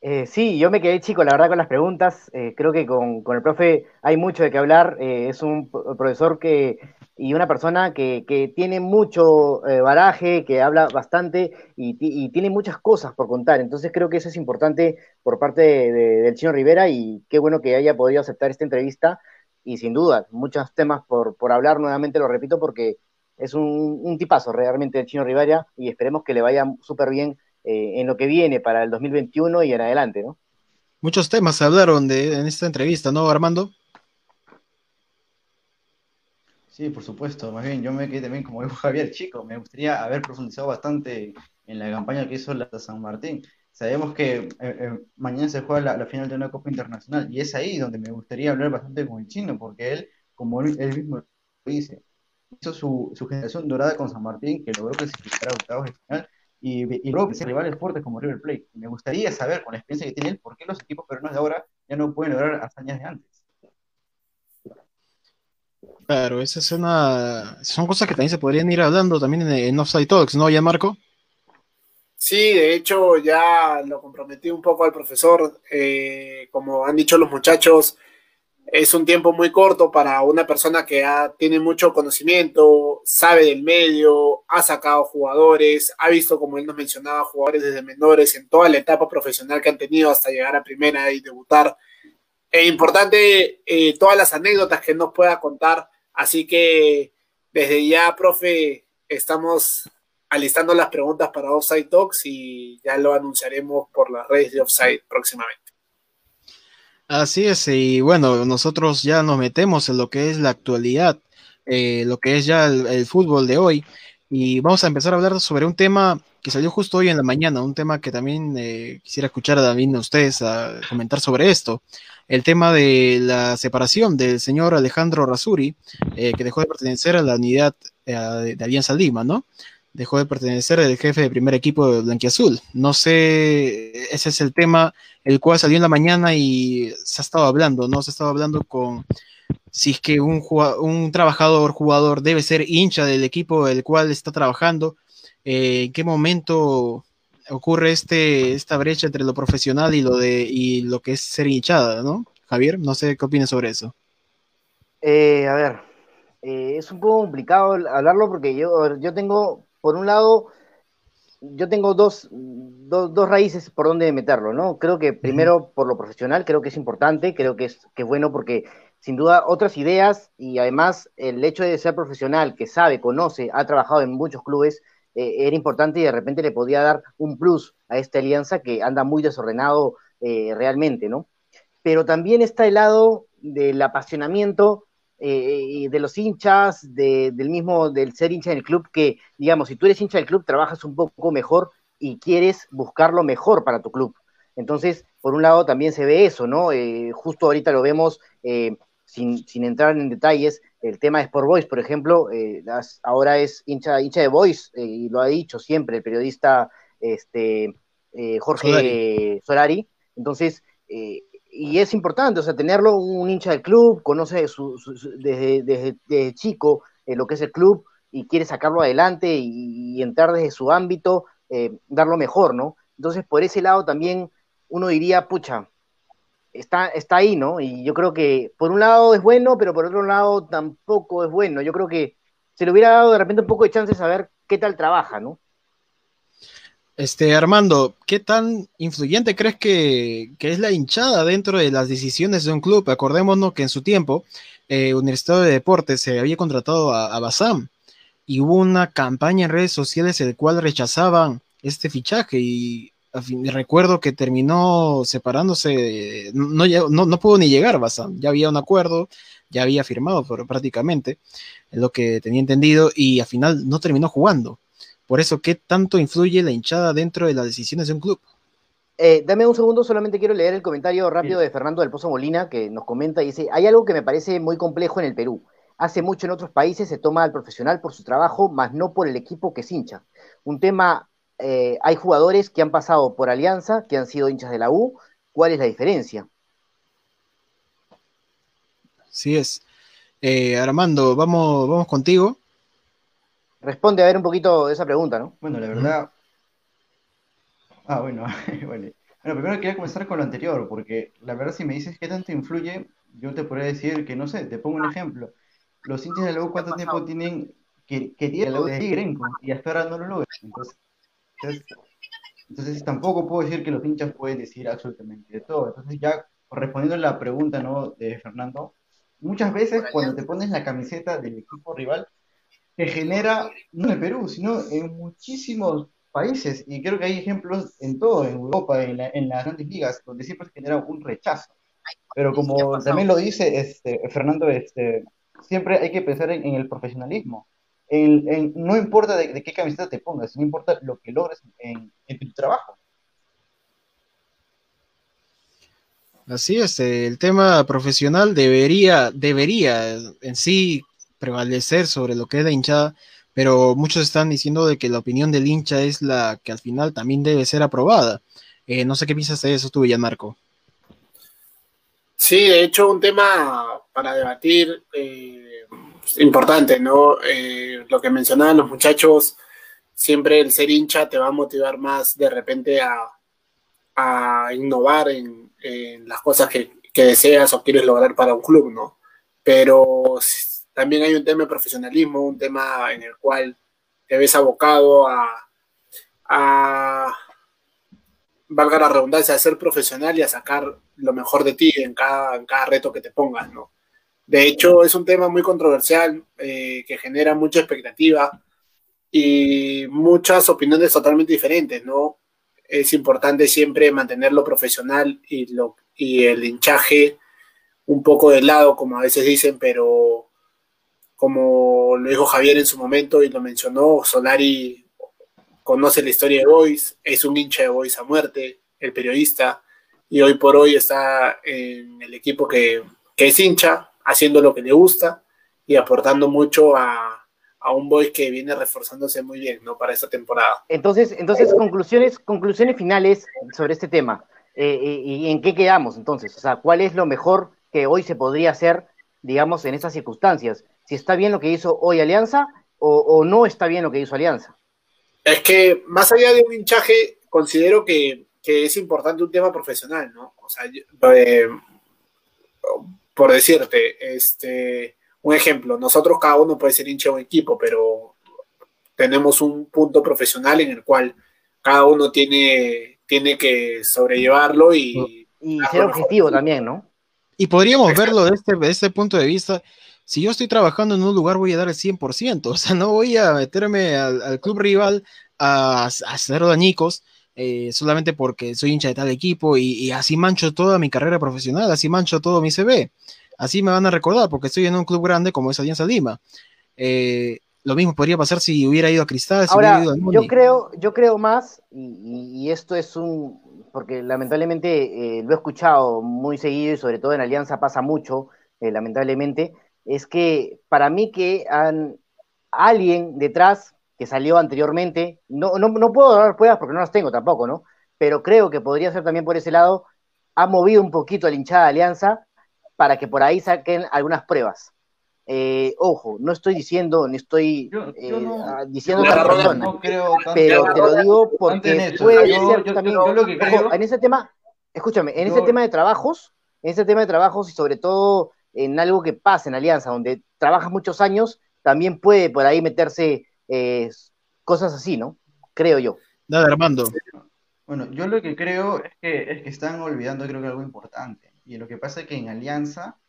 Eh, sí, yo me quedé chico, la verdad, con las preguntas. Eh, creo que con, con, el profe hay mucho de qué hablar. Eh, es un profesor que y una persona que, que tiene mucho eh, baraje, que habla bastante y, tiene muchas cosas por contar. Entonces creo que eso es importante por parte de, de, del Chino Rivera y qué bueno que haya podido aceptar esta entrevista. Y sin duda, muchos temas por, por hablar, nuevamente lo repito, porque es un, un tipazo realmente el Chino Rivera y esperemos que le vaya súper bien eh, en lo que viene para el 2021 y en adelante, ¿no? Muchos temas se hablaron de, en esta entrevista, ¿no, Armando? Sí, por supuesto. Más bien, yo me quedé también como dijo Javier Chico. Me gustaría haber profundizado bastante en la campaña que hizo la San Martín. Sabemos que eh, eh, mañana se juega la, la, final de una Copa Internacional y es ahí donde me gustaría hablar bastante con el chino, porque él, como él, él mismo dice, hizo su, su generación dorada con San Martín, que logró clasificar a octavos de final y, y luego que rivales fuertes como River Plate. Me gustaría saber, con la experiencia que tiene él, por qué los equipos peruanos de ahora ya no pueden lograr hazañas de antes. Claro, esa es una, son cosas que también se podrían ir hablando también en, en Offside Talks, ¿no, ya Marco? Sí, de hecho ya lo comprometí un poco al profesor, eh, como han dicho los muchachos, es un tiempo muy corto para una persona que ha, tiene mucho conocimiento, sabe del medio, ha sacado jugadores, ha visto, como él nos mencionaba, jugadores desde menores en toda la etapa profesional que han tenido hasta llegar a primera y debutar. Es importante eh, todas las anécdotas que nos pueda contar, así que desde ya, profe, estamos alistando las preguntas para Offside Talks y ya lo anunciaremos por las redes de Offside próximamente. Así es, y bueno, nosotros ya nos metemos en lo que es la actualidad, eh, lo que es ya el, fútbol de hoy, y vamos a empezar a hablar sobre un tema que salió justo hoy en la mañana, un tema que también eh, quisiera escuchar a David a ustedes a comentar sobre esto, el tema de la separación del señor Alejandro Rasuri, eh, que dejó de pertenecer a la unidad eh, de Alianza Lima, ¿no? Dejó de pertenecer el jefe de primer equipo de Blanquiazul. No sé, ese es el tema el cual salió en la mañana y se ha estado hablando, ¿no? Se ha estado hablando con si es que un, un trabajador, jugador debe ser hincha del equipo del cual está trabajando, eh, en qué momento ocurre este, esta brecha entre lo profesional y lo, de, y lo que es ser hinchada, ¿no? Javier, no sé qué opinas sobre eso. Eh, a ver, eh, es un poco complicado hablarlo porque yo, yo tengo, por un lado, yo tengo dos, dos, raíces por donde meterlo, ¿no? Creo que primero por lo profesional, creo que es importante, creo que es, que es bueno porque sin duda otras ideas y además el hecho de ser profesional, que sabe, conoce, ha trabajado en muchos clubes, eh, era importante y de repente le podía dar un plus a esta alianza que anda muy desordenado eh, realmente, ¿no? Pero también está el lado del apasionamiento eh, de los hinchas, del mismo, del ser hincha del club, que, digamos, si tú eres hincha del club, trabajas un poco mejor y quieres buscar lo mejor para tu club. Entonces, por un lado también se ve eso, ¿no? Eh, justo ahorita lo vemos, eh, sin, sin, entrar en detalles, el tema de Sport Boys, por ejemplo, ahora es hincha, hincha de Boys, y lo ha dicho siempre el periodista este, Jorge Solari. Entonces, y es importante, o sea, tenerlo un hincha del club, conoce desde, desde, chico eh, lo que es el club y quiere sacarlo adelante y, entrar desde su ámbito, eh, dar lo mejor, ¿no? Entonces, por ese lado también uno diría, pucha, está, está ahí, ¿no? Y yo creo que por un lado es bueno, pero por otro lado tampoco es bueno. Yo creo que se le hubiera dado de repente un poco de chance de saber qué tal trabaja, ¿no? Este, Armando, ¿qué tan influyente crees que, es la hinchada dentro de las decisiones de un club? Acordémonos que en su tiempo, eh, Universidad de Deportes se había contratado a, a y hubo una campaña en redes sociales en la cual rechazaban este fichaje y recuerdo que terminó separándose, no, no, no pudo ni llegar Basam, ya había un acuerdo, ya había firmado prácticamente, es lo que tenía entendido, y al final no terminó jugando. Por eso, ¿qué tanto influye la hinchada dentro de las decisiones de un club? Eh, dame un segundo, solamente quiero leer el comentario rápido de Fernando del Pozo Molina, que nos comenta y dice, hay algo que me parece muy complejo en el Perú. Hace mucho en otros países se toma al profesional por su trabajo, más no por el equipo que es hincha. Un tema, eh, hay jugadores que han pasado por Alianza, que han sido hinchas de la U. ¿Cuál es la diferencia? Sí es. Eh, Armando, vamos, vamos contigo responde a ver un poquito esa pregunta, ¿no? Bueno, la verdad. Ah, bueno, bueno. primero quería comenzar con lo anterior, porque la verdad, si me dices qué tanto influye, yo te podría decir que no sé, te pongo un ejemplo. Los hinchas de la U, ¿cuánto tiempo tienen que, que tienen la U de y hasta ahora no lo logran? Entonces, entonces, tampoco puedo decir que los hinchas pueden decir absolutamente de todo. Entonces, ya respondiendo a la pregunta ¿no? de Fernando, muchas veces cuando te pones la camiseta del equipo rival, que genera, no en Perú, sino en muchísimos países, y creo que hay ejemplos en todo, en Europa, en, en las grandes ligas, donde siempre se genera un rechazo. Pero como también lo dice este, Fernando, este, siempre hay que pensar en, el profesionalismo. En, no importa de, qué camiseta te pongas, no importa lo que logres en tu trabajo. Así es, el tema profesional debería, debería en sí prevalecer sobre lo que es la hinchada, pero muchos están diciendo de que la opinión del hincha es la que al final también debe ser aprobada. Eh, no sé qué piensas de eso tú, Marco. Sí, de hecho, un tema para debatir eh, importante, ¿no? Eh, lo que mencionaban los muchachos, siempre el ser hincha te va a motivar más de repente a, innovar en, las cosas que, que, deseas o quieres lograr para un club, ¿no? Pero también hay un tema de profesionalismo, un tema en el cual te ves abocado a, valga la redundancia, a ser profesional y a sacar lo mejor de ti en cada, cada reto que te pongas, ¿no? De hecho, es un tema muy controversial eh, que genera mucha expectativa y muchas opiniones totalmente diferentes, ¿no? Es importante siempre mantenerlo profesional y, lo, y el hinchaje un poco de lado, como a veces dicen, pero como lo dijo Javier en su momento y lo mencionó, Solari conoce la historia de Boys, es un hincha de Boys a muerte, el periodista, y hoy por hoy está en el equipo que, es hincha, haciendo lo que le gusta y aportando mucho a, un Boys que viene reforzándose muy bien ¿no? para esta temporada. Entonces, entonces conclusiones, conclusiones finales sobre este tema. Eh, eh, ¿Y en qué quedamos entonces? O sea, ¿cuál es lo mejor que hoy se podría hacer, digamos, en estas circunstancias? Si está bien lo que hizo hoy Alianza o, no está bien lo que hizo Alianza. Es que más allá de un hinchaje, considero que, es importante un tema profesional, ¿no? O sea, eh, por decirte, este, un ejemplo, nosotros cada uno puede ser hincha de un equipo, pero tenemos un punto profesional en el cual cada uno tiene, tiene que sobrellevarlo y... Y ser objetivo también, ¿no? Y podríamos verlo desde este, este punto de vista. Si yo estoy trabajando en un lugar, voy a dar el 100%. O sea, no voy a meterme al, club rival a, hacer dañicos eh, solamente porque soy hincha de tal equipo y, así mancho toda mi carrera profesional, así mancho todo mi CV. Así me van a recordar porque estoy en un club grande como es Alianza Lima. Eh, lo mismo podría pasar si hubiera ido a Cristal, si hubiera ido Yo creo, yo creo más, y, esto es un, porque lamentablemente eh, lo he escuchado muy seguido y sobre todo en Alianza pasa mucho, lamentablemente, es que para mí que han, alguien detrás que salió anteriormente, no, no, no puedo dar pruebas porque no las tengo tampoco, ¿no? Pero creo que podría ser también por ese lado, ha movido un poquito a la hinchada de Alianza para que por ahí saquen algunas pruebas. Eh, ojo, no estoy diciendo, ni estoy eh, ah, diciendo otra persona, pero te lo digo porque puede ser también. en ese tema, escúchame, en ese tema de trabajos, en ese tema de trabajos y sobre todo en algo que pasa en Alianza, donde trabajas muchos años, también puede por ahí meterse eh, cosas así, ¿no? Creo yo. Nada, Armando. Bueno, yo lo que creo es que, es que están olvidando, creo que algo importante. Y lo que pasa es que en Alianza,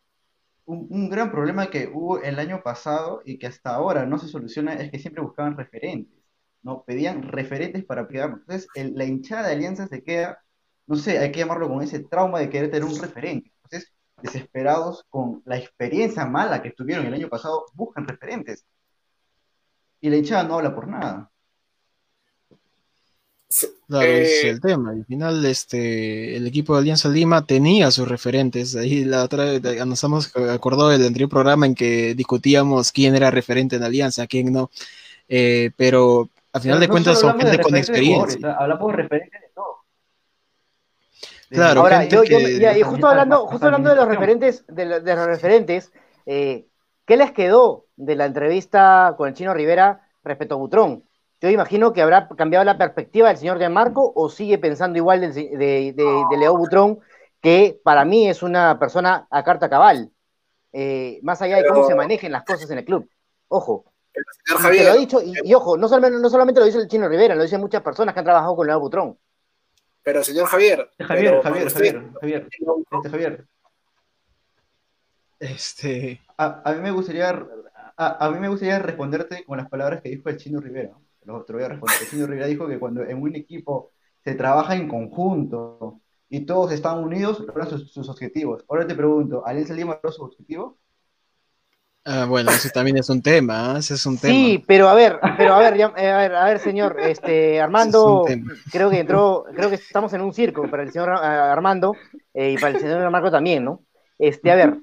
un, gran problema que hubo el año pasado y que hasta ahora no se soluciona es que siempre buscaban referentes, ¿no? Pedían referentes para pegar. Entonces, la hinchada de Alianza se queda, no sé, hay que llamarlo con ese trauma de querer tener un referente. Desesperados con la experiencia mala que tuvieron el año pasado, buscan referentes y la hinchada no habla por nada. Claro, es eh, el tema. Al final, este, el equipo de Alianza Lima tenía sus referentes. Ahí la otra vez nos hemos acordado del anterior programa en que discutíamos quién era referente en Alianza, quién no. Eh, pero al final de cuentas son gente con experiencia. hablamos de referentes. Claro, Ahora, yo, y justo hablando, justo hablando de los referentes, de, los referentes, eh, ¿qué les quedó de la entrevista con el Chino Rivera respecto a Butrón. Yo imagino que habrá cambiado la perspectiva del señor Marco o sigue pensando igual de, de, Leo Butrón, que para mí es una persona a carta cabal, eh, más allá de cómo se manejen las cosas en el club. Ojo. Javier, lo ha dicho, y, ojo, no solamente, no solamente lo dice el Chino Rivera, lo dicen muchas personas que han trabajado con Leo Butrón. Pero señor Javier. Javier, Javier, Javier, Javier, este, Javier. Este. a, mí me gustaría a, mí me gustaría responderte con las palabras que dijo el Chino Rivera. Te voy a responder. El Chino Rivera dijo que cuando en un equipo se trabaja en conjunto y todos están unidos, logran sus, objetivos. Ahora te pregunto, ¿Alianza Lima logró su objetivo? Ah, bueno, eso también es un tema, ¿eh? ese es un tema. Sí, pero a ver, pero a ver, eh, a ver, a ver, señor, este, Armando, creo que entró, creo que estamos en un circo para el señor eh, Armando y para el señor Marco también, ¿no? Este, a ver,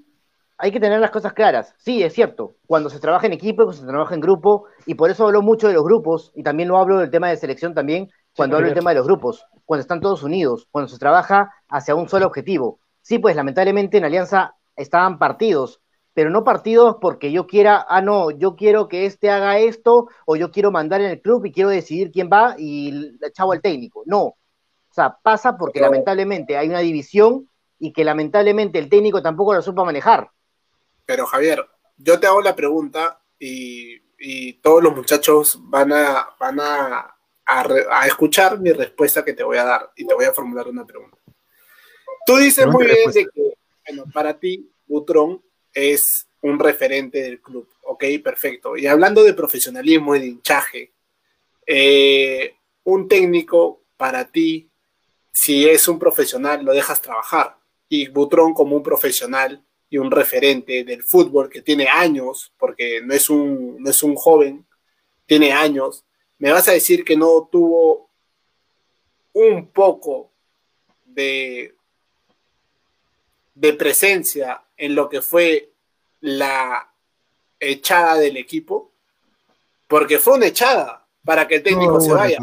hay que tener las cosas claras. Sí, es cierto, cuando se trabaja en equipo, cuando se trabaja en grupo, y por eso hablo mucho de los grupos, y también lo hablo del tema de selección también, cuando hablo del tema de los grupos, cuando están todos unidos, cuando se trabaja hacia un solo objetivo. Sí, pues lamentablemente en Alianza estaban partidos, pero no partidos porque yo quiera, ah, no, yo quiero que este haga esto, o yo quiero mandar en el club y quiero decidir quién va y chavo al técnico. No. O sea, pasa porque lamentablemente hay una división y que lamentablemente el técnico tampoco lo supo manejar. Pero Javier, yo te hago la pregunta y, todos los muchachos van a, van a, escuchar mi respuesta que te voy a dar y te voy a formular una pregunta. Tú dices muy bien de que, bueno, para ti, Butrón es un referente del club. Ok, perfecto. Y hablando de profesionalismo y de hinchaje, eh, un técnico para ti, si es un profesional, lo dejas trabajar. Y Butrón como un profesional y un referente del fútbol que tiene años, porque no es un, no es un joven, tiene años, me vas a decir que no tuvo un poco de, de presencia en lo que fue la echada del equipo, porque fue una echada para que el técnico se vaya.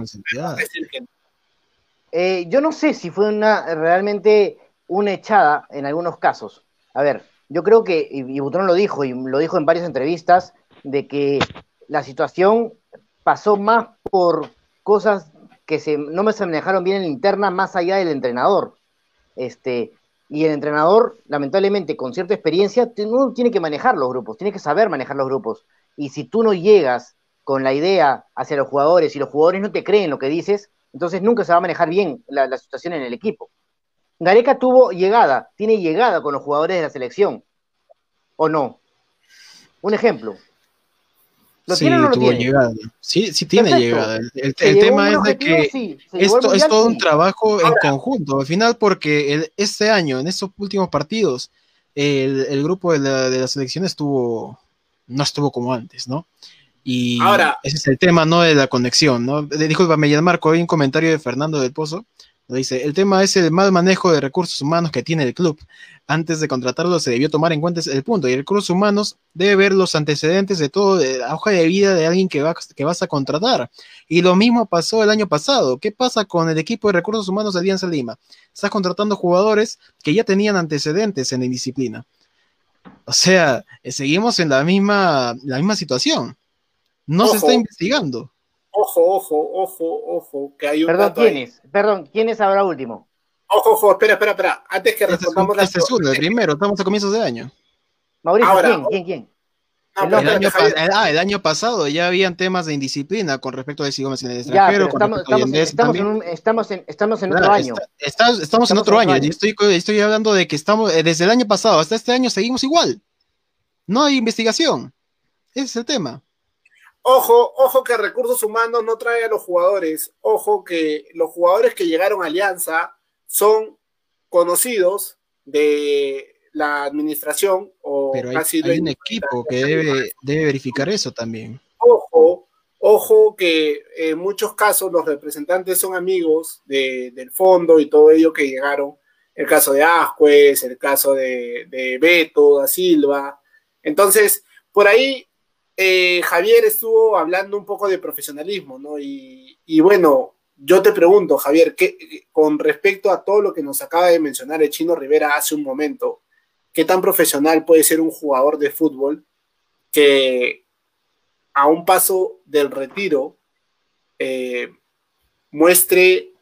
Eh, yo no sé si fue una realmente una echada en algunos casos. A ver, yo creo que, y, Butrón lo dijo, y lo dijo en varias entrevistas, de que la situación pasó más por cosas que se, no me se manejaron bien en la interna más allá del entrenador. Este, y el entrenador, lamentablemente, con cierta experiencia, uno tiene que manejar los grupos, tiene que saber manejar los grupos. Y si tú no llegas con la idea hacia los jugadores y los jugadores no te creen lo que dices, entonces nunca se va a manejar bien la, situación en el equipo. Gareca tuvo llegada, tiene llegada con los jugadores de la selección, ¿o no? Un ejemplo. ¿Lo sí, tiene o no lo tiene? Llegada. Sí, sí tiene llegada. El, tema es de que esto es todo un trabajo en conjunto. Al final, porque este año, en estos últimos partidos, el, grupo de la, de la selección estuvo, no estuvo como antes, ¿no? Y Ahora, ese es el tema, ¿no? De la conexión, ¿no? Disculpame, Marco, hay un comentario de Fernando del Pozo. Dice, el tema es el mal manejo de recursos humanos que tiene el club. Antes de contratarlo se debió tomar en cuenta el punto. Y recursos humanos debe ver los antecedentes de todo, de la hoja de vida de alguien que, va, que vas a contratar. Y lo mismo pasó el año pasado. ¿Qué pasa con el equipo de recursos humanos de Alianza Lima? Estás contratando jugadores que ya tenían antecedentes en la indisciplina. O sea, eh, seguimos en la misma, la misma situación. No se está investigando. Ojo, ojo, ojo, ojo, que hay un Perdón, ¿quién es? Perdón, ¿quién es ahora último? Ojo, ojo, espera, espera, espera. Antes que este respondamos este es uno, el primero, estamos a comienzos de año. Mauricio, ¿quién? ¿Quién? ¿Quién? el, año ah, el año pasado ya habían temas de indisciplina con respecto a si Gómez en el extranjero. estamos, estamos, estamos, en un, estamos, en, estamos en otro año. estamos, en otro año. estoy, estoy hablando de que estamos, eh, desde el año pasado hasta este año seguimos igual. No hay investigación. Ese es el tema. Ojo, ojo que recursos humanos no trae a los jugadores. Ojo que los jugadores que llegaron a Alianza son conocidos de la administración o Pero hay, un equipo que debe, debe verificar eso también. Ojo, ojo que en muchos casos los representantes son amigos del fondo y todo ello que llegaron. El caso de Ascuez, el caso de, de Beto, da Silva. Entonces, por ahí eh, Javier estuvo hablando un poco de profesionalismo, ¿no? Y, bueno, yo te pregunto, Javier, ¿qué, con respecto a todo lo que nos acaba de mencionar el chino Rivera hace un momento, ¿qué tan profesional puede ser un jugador de fútbol que a un paso del retiro eh, muestre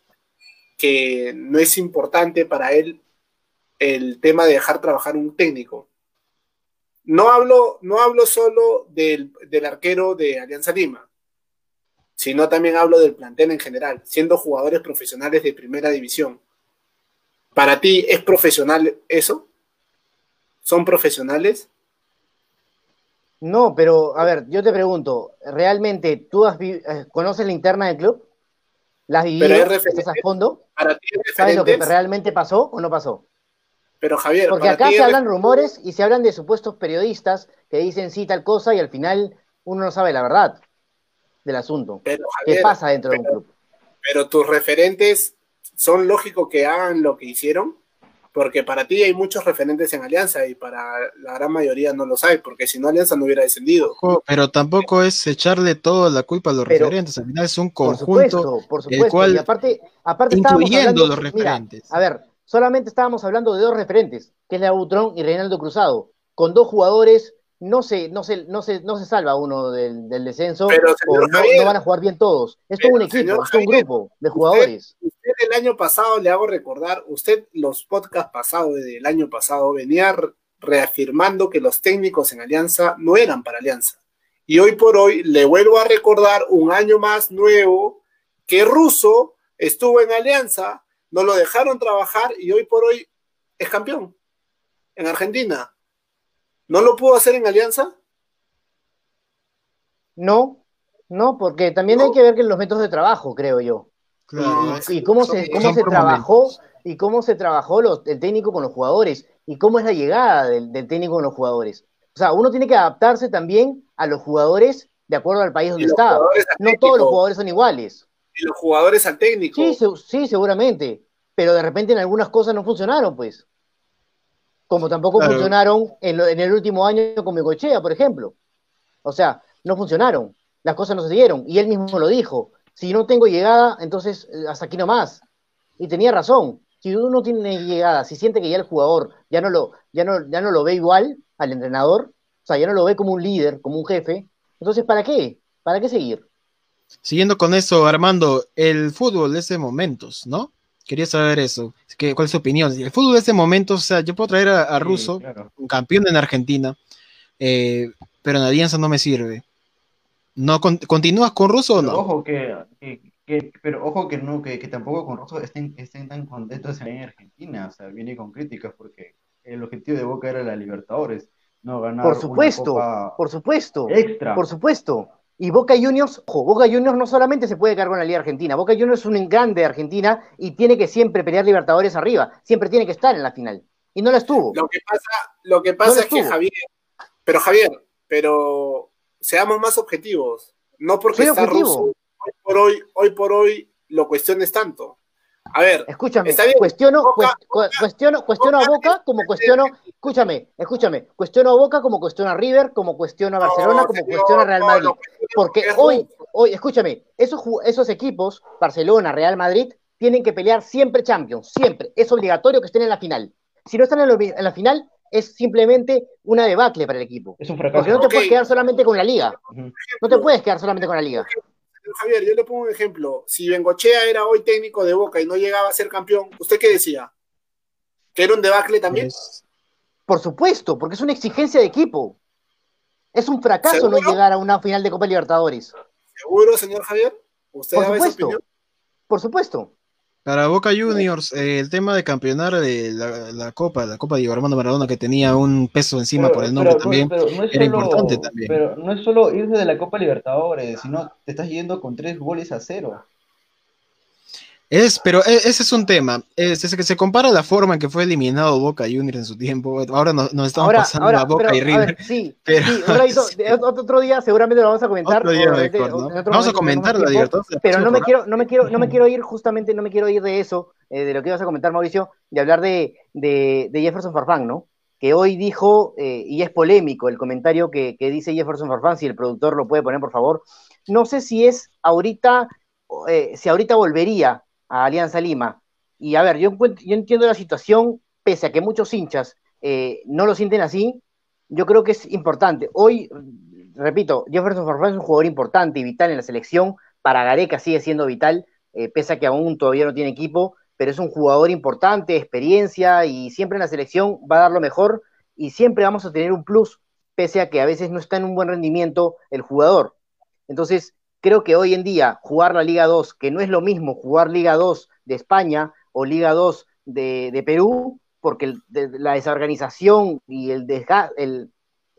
que no es importante para él el tema de dejar trabajar un técnico? No hablo, no hablo solo del, arquero de Alianza Lima, sino también hablo del plantel en general, siendo jugadores profesionales de primera división. ¿Para ti es profesional eso? ¿Son profesionales? No, pero a ver, yo te pregunto, ¿realmente tú has eh, conoces la interna del club? ¿La has vivido? ¿Estás a fondo? ¿Sabes lo que realmente pasó o no pasó? Pero Javier, porque acá se hablan rumores y se hablan de supuestos periodistas que dicen sí tal cosa y al final uno no sabe la verdad del asunto. ¿Qué pasa dentro de un club? Pero tus referentes son lógicos que hagan lo que hicieron, porque para ti hay muchos referentes en Alianza y para la gran mayoría no lo hay, porque si no Alianza no hubiera descendido. Pero tampoco es echarle toda la culpa a los referentes, al final es un conjunto, por supuesto, y aparte, aparte incluyendo los referentes. a ver, solamente estábamos hablando de dos referentes, que es Butrón y Reinaldo Cruzado. Con dos jugadores no se, no se, no se, no se salva uno del, descenso, no, van a jugar bien todos. Es todo un equipo, es un grupo de jugadores. Usted, el año pasado, le hago recordar, usted los podcasts pasados, del año pasado, venía reafirmando que los técnicos en Alianza no eran para Alianza. Y hoy por hoy le vuelvo a recordar un año más nuevo que Russo estuvo en Alianza no lo dejaron trabajar y hoy por hoy es campeón en Argentina. ¿No lo pudo hacer en Alianza? No, no, porque también hay que ver que los métodos de trabajo, creo yo. y, cómo se, cómo se trabajó y cómo se trabajó el técnico con los jugadores y cómo es la llegada del, técnico con los jugadores. O sea, uno tiene que adaptarse también a los jugadores de acuerdo al país donde está. No todos los jugadores son iguales y los jugadores al técnico. Sí, sí, seguramente. Pero de repente en algunas cosas no funcionaron, pues. Como tampoco funcionaron en, el último año con Mecochea, por ejemplo. O sea, no funcionaron. Las cosas no se dieron. Y él mismo lo dijo. Si no tengo llegada, entonces eh, hasta aquí nomás. Y tenía razón. Si uno no tiene llegada, si siente que ya el jugador ya no lo, ya no, ya no lo ve igual al entrenador, o sea, ya no lo ve como un líder, como un jefe, entonces ¿para qué? ¿Para qué seguir? Siguiendo con eso, Armando, el fútbol de ese momentos, ¿no? Quería saber eso. ¿Cuál es su opinión? El fútbol de ese momento, o sea, yo puedo traer a, Russo, un campeón en Argentina, eh, pero en Alianza no me sirve. ¿No continúas con Russo o no? Ojo que, pero ojo que no, que, tampoco con Russo estén, estén tan contentos en Argentina. O sea, viene con críticas porque el objetivo de Boca era la Libertadores, no ganar Por supuesto, por supuesto. Extra. Por supuesto. Y Boca Juniors, ojo, Boca Juniors no solamente se puede quedar con la Liga Argentina, Boca Juniors es un grande de Argentina y tiene que siempre pelear Libertadores arriba, siempre tiene que estar en la final. Y no la estuvo. Lo que pasa, lo que pasa es que Javier, pero Javier, pero seamos más objetivos. No porque está ruso, hoy por hoy, hoy por hoy lo cuestiones tanto. A ver, escúchame, cuestiono, cuestiono, cuestiono a Boca como cuestiono, escúchame, escúchame, cuestiono a Boca como cuestiono a River, como cuestiono a Barcelona, como cuestiono a Real Madrid. Porque hoy, hoy, escúchame, esos, esos equipos, Barcelona, Real Madrid, tienen que pelear siempre Champions, siempre. Es obligatorio que estén en la final. Si no están en, la final, es simplemente una debacle para el equipo. Es un fracaso. Porque no te puedes quedar solamente con la liga. No te puedes quedar solamente con la liga. Javier, yo le pongo un ejemplo. Si Bengochea era hoy técnico de Boca y no llegaba a ser campeón, ¿usted qué decía? ¿Que era un debacle también? Pues, por supuesto, porque es una exigencia de equipo. Es un fracaso no llegar a una final de Copa Libertadores. ¿Seguro, señor Javier? ¿Usted por supuesto, Por supuesto. Para Boca Juniors, eh, el tema de campeonar de la, Copa, la Copa de Armando Maradona, que tenía un peso encima por el nombre también, era importante también. Pero no es solo irse de la Copa Libertadores, sino te estás yendo con tres goles a cero. Es, pero e, ese es un tema. Es, que se compara la forma en que fue eliminado Boca Juniors en su tiempo. Ahora nos, estamos pasando a Boca y River. sí, otro, día seguramente lo vamos a comentar. vamos a comentar la libertad. Pero no me quiero, no me quiero, no me quiero ir justamente, no me quiero ir de eso, eh, de lo que ibas a comentar, Mauricio, de hablar de, de, Jefferson Farfán, ¿no? Que hoy dijo, eh, y es polémico el comentario que, que dice Jefferson Farfán, si el productor lo puede poner, por favor. No sé si es ahorita, eh, si ahorita volvería a Alianza Lima. Y a ver, yo, entiendo la situación, pese a que muchos hinchas eh, no lo sienten así, yo creo que es importante. Hoy, repito, Jefferson Farfán es un jugador importante y vital en la selección. Para Gareca sigue siendo vital, eh, pese a que aún todavía no tiene equipo, pero es un jugador importante, experiencia y siempre en la selección va a dar lo mejor y siempre vamos a tener un plus, pese a que a veces no está en un buen rendimiento el jugador. Entonces, creo que hoy en día jugar la Liga 2, que no es lo mismo jugar Liga 2 de España o Liga 2 de, Perú, porque la desorganización y el, el,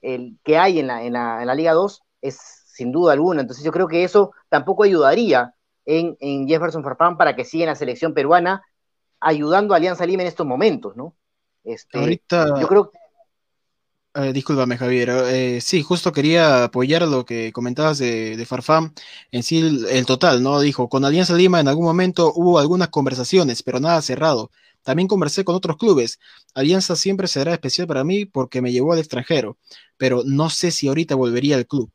el que hay en la, en, la, Liga 2 es sin duda alguna. Entonces yo creo que eso tampoco ayudaría en, Jefferson Farfán para que siga en la selección peruana, ayudando a Alianza Lima en estos momentos, ¿no? Este, Ahorita... Yo creo que eh, discúlpame, Javier. Eh, sí, justo quería apoyar lo que comentabas de, Farfán. En sí, el, total, ¿no? Dijo, con Alianza Lima en algún momento hubo algunas conversaciones, pero nada cerrado. También conversé con otros clubes. Alianza siempre será especial para mí porque me llevó al extranjero, pero no sé si ahorita volvería al club.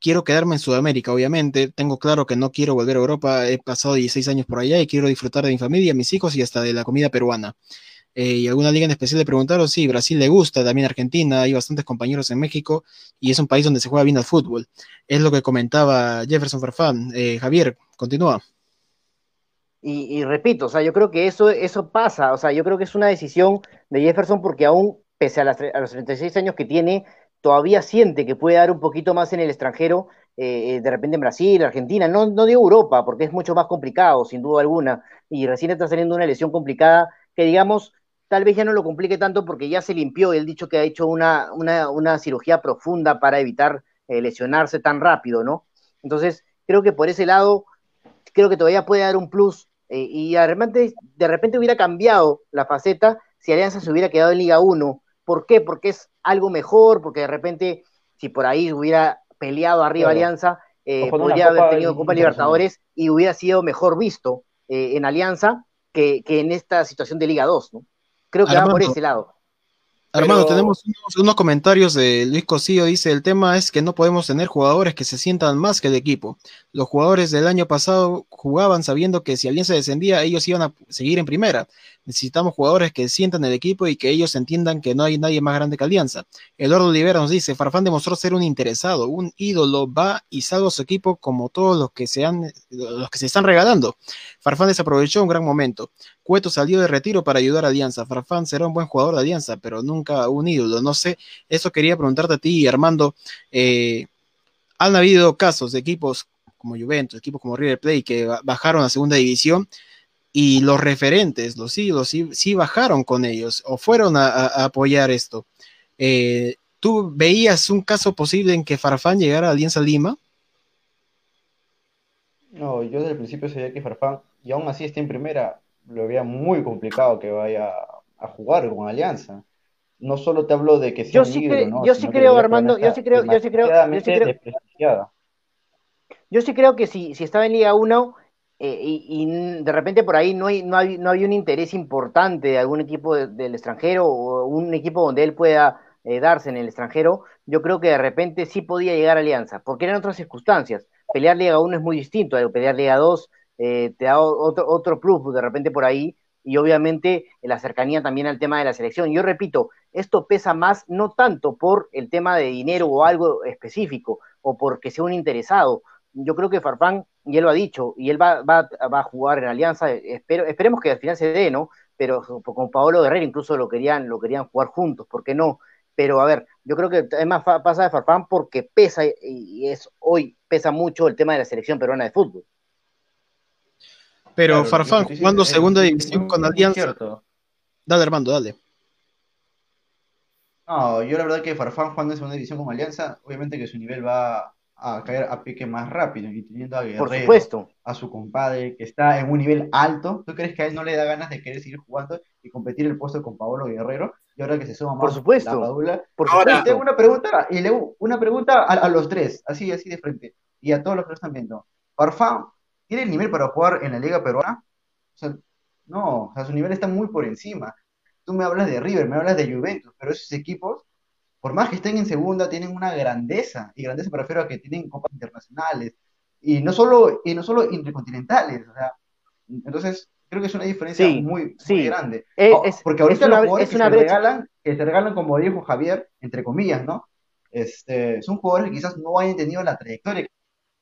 Quiero quedarme en Sudamérica, obviamente. Tengo claro que no quiero volver a Europa. He pasado 16 años por allá y quiero disfrutar de mi familia, mis hijos y hasta de la comida peruana. Eh, y alguna liga en especial le preguntaron, sí, Brasil le gusta, también Argentina, hay bastantes compañeros en México y es un país donde se juega bien al fútbol. Es lo que comentaba Jefferson Farfán. Eh, Javier, continúa. Y, repito, o sea, yo creo que eso, eso pasa, o sea, yo creo que es una decisión de Jefferson porque aún, pese a, los 36 años que tiene, todavía siente que puede dar un poquito más en el extranjero, eh, de repente en Brasil, Argentina, no, no digo Europa, porque es mucho más complicado, sin duda alguna, y recién está saliendo una lesión complicada que digamos tal vez ya no lo complique tanto porque ya se limpió, él dicho que ha hecho una, una, cirugía profunda para evitar eh, lesionarse tan rápido, ¿no? Entonces, creo que por ese lado, creo que todavía puede dar un plus eh, y de repente, de repente hubiera cambiado la faceta si Alianza se hubiera quedado en Liga 1. ¿Por qué? Porque es algo mejor, porque de repente, si por ahí hubiera peleado arriba Alianza, eh, podría haber tenido Copa Libertadores y hubiera sido mejor visto en Alianza que, que, en esta situación de Liga 2, ¿no? Creo que va por ese lado. Armando, tenemos unos, comentarios de Luis Cosío. Dice: El tema es que no podemos tener jugadores que se sientan más que el equipo. Los jugadores del año pasado jugaban sabiendo que si alguien se descendía, ellos iban a seguir en primera. Necesitamos jugadores que sientan el equipo y que ellos entiendan que no hay nadie más grande que Alianza. Eduardo Olivera nos dice, Farfán demostró ser un interesado, un ídolo, va y salva a su equipo como todos los que se, han, los que se están regalando. Farfán desaprovechó un gran momento. Cueto salió de retiro para ayudar a Alianza. Farfán será un buen jugador de Alianza, pero nunca un ídolo. No sé, eso quería preguntarte a ti, Armando. Eh, han habido casos de equipos como Juventus, equipos como River Plate que bajaron a segunda división y los referentes, los ídolos, sí, bajaron con ellos o fueron a, apoyar esto. Eh, ¿Tú veías un caso posible en que Farfán llegara a Alianza Lima? No, yo desde el principio sabía que Farfán, y aún así está en primera, lo veía muy complicado que vaya a jugar con Alianza. No solo te hablo de que sea yo sí, ¿no? yo sí creo, Armando, yo sí creo, yo sí creo, yo sí creo, yo sí creo que si, si estaba en Liga 1 eh, y, de repente por ahí no, hay, no, hay, no había un interés importante de algún equipo del extranjero o un equipo donde él pueda eh, darse en el extranjero, yo creo que de repente sí podía llegar a Alianza, porque eran otras circunstancias. Pelear Liga 1 es muy distinto a pelear Liga 2, eh, te da otro, otro plus de repente por ahí, y obviamente la cercanía también al tema de la selección. Yo repito, esto pesa más no tanto por el tema de dinero o algo específico, o porque sea un interesado, yo creo que Farfán, y él lo ha dicho, y él va, va, va a jugar en Alianza, espero, esperemos que al final se dé, ¿no? Pero con Paolo Guerrero incluso lo querían, lo querían jugar juntos, ¿por qué no? Pero a ver, yo creo que es más pasa de Farfán porque pesa, y es hoy pesa mucho el tema de la selección peruana de fútbol. Pero Farfán jugando segunda división con Alianza. Dale, Armando, dale. No, yo la verdad que Farfán jugando en segunda división con Alianza, obviamente que su nivel va a caer a pique más rápido y teniendo a Guerrero, a su compadre que está en un nivel alto, ¿tú crees que a él no le da ganas de querer seguir jugando y competir el puesto con Pablo Guerrero? Y ahora que se suma más por supuesto, la por supuesto. tengo una pregunta y le una pregunta a, los tres, así así de frente y a todos los que lo están viendo. Farfán tiene el nivel para jugar en la liga peruana? O sea, no, o sea, su nivel está muy por encima. Tú me hablas de River, me hablas de Juventus, pero esos equipos por más que estén en segunda, tienen una grandeza, y grandeza me refiero a que tienen copas internacionales, y no solo, y no solo intercontinentales, o sea, entonces creo que es una diferencia muy, grande. Eh, oh, porque ahorita los jugadores que, se regalan, que se regalan, como dijo Javier, entre comillas, ¿no? Este, son jugadores que quizás no hayan tenido la trayectoria